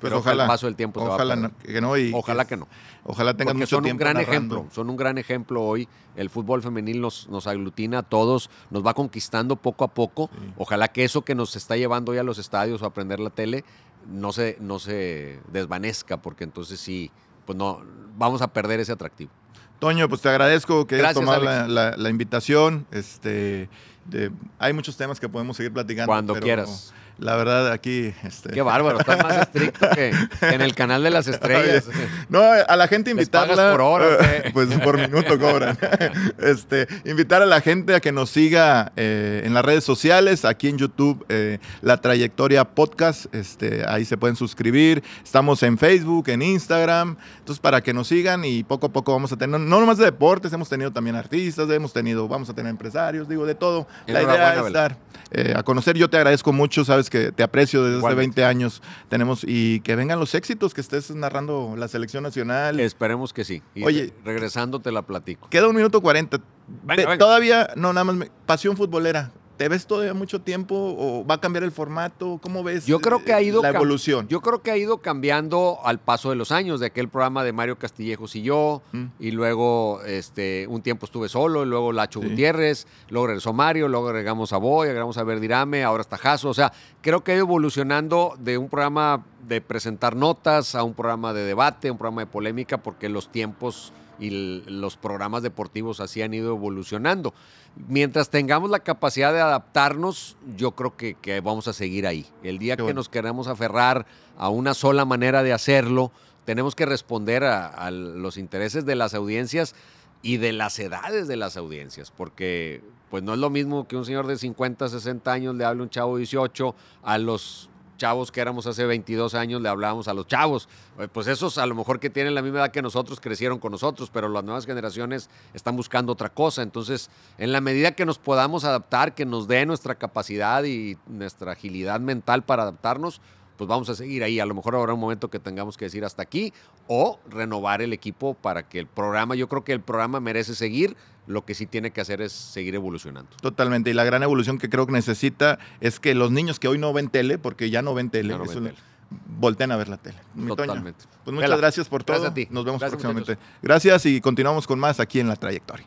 Pues Creo que ojalá. al paso del tiempo se va a ojalá perder. que no. y Ojalá que no. Ojalá tengan mucho son un gran narrando. ejemplo, son un gran ejemplo hoy. El fútbol femenil nos, nos aglutina a todos, nos va conquistando poco a poco. Sí. Ojalá que eso que nos está llevando hoy a los estadios o a aprender la tele no se, no se desvanezca, porque entonces sí, pues no, vamos a perder ese atractivo. Toño, pues te agradezco que hayas Gracias, tomado la, la- la invitación. Este, de- hay muchos temas que podemos seguir platicando. Cuando pero quieras. La verdad, aquí. Este, Qué bárbaro, estás más estricto que, en el canal de las estrellas. No, a la gente ¿Les invitarla. por hora? Pues por minuto cobran. este, invitar a la gente a que nos siga eh, en las redes sociales, aquí en YouTube, eh, La Trayectoria Podcast. Este, ahí se pueden suscribir. Estamos en Facebook, en Instagram. Entonces, para que nos sigan y poco a poco vamos a tener, no nomás de deportes, hemos tenido también artistas, hemos tenido, vamos a tener empresarios, digo, de todo. La idea es dar eh, a conocer. Yo te agradezco mucho, sabes que te aprecio desde hace Igualmente. 20 años. Tenemos y que vengan los éxitos, que estés narrando la selección nacional. Esperemos que sí. Y Oye. re- regresando te la platico. Queda un minuto 40. Venga, Te- venga. Todavía, no, nada más, me- pasión futbolera. ¿Te ves todavía mucho tiempo o va a cambiar el formato? ¿Cómo ves Yo creo que ha ido la evolución? Yo creo que ha ido cambiando al paso de los años, de aquel programa de Mario Castillejos y yo, Mm. y luego este, un tiempo estuve solo, y luego Lacho Sí. Gutiérrez, luego regresó Mario, luego agregamos a Boy, agregamos a Verdirame, ahora está Jaso. O sea, creo que ha ido evolucionando de un programa de presentar notas a un programa de debate, un programa de polémica, porque los tiempos y los programas deportivos así han ido evolucionando. Mientras tengamos la capacidad de adaptarnos, yo creo que, que vamos a seguir ahí. El día que nos queramos aferrar a una sola manera de hacerlo, tenemos que responder a, a los intereses de las audiencias y de las edades de las audiencias, porque pues no es lo mismo que un señor de 50, 60 años le hable a un chavo de 18, a los chavos que éramos hace 22 años le hablábamos a los chavos. Eh, Pues esos a lo mejor que tienen la misma edad que nosotros crecieron con nosotros, pero las nuevas generaciones están buscando otra cosa. Entonces, en la medida que nos podamos adaptar, que nos dé nuestra capacidad y nuestra agilidad mental para adaptarnos, pues vamos a seguir ahí. A lo mejor habrá un momento que tengamos que decir hasta aquí o renovar el equipo para que el programa, yo creo que el programa merece seguir, lo que sí tiene que hacer es seguir evolucionando. Totalmente. Y la gran evolución que creo que necesita es que los niños que hoy no ven tele, porque ya no ven tele, Ya no ven eso- tele. volteen a ver la tele. Mi Toño, Totalmente. Pues muchas Vela. gracias por todo. Gracias a ti. Nos vemos Gracias, próximamente. Gracias y continuamos con más aquí en La Trayectoria.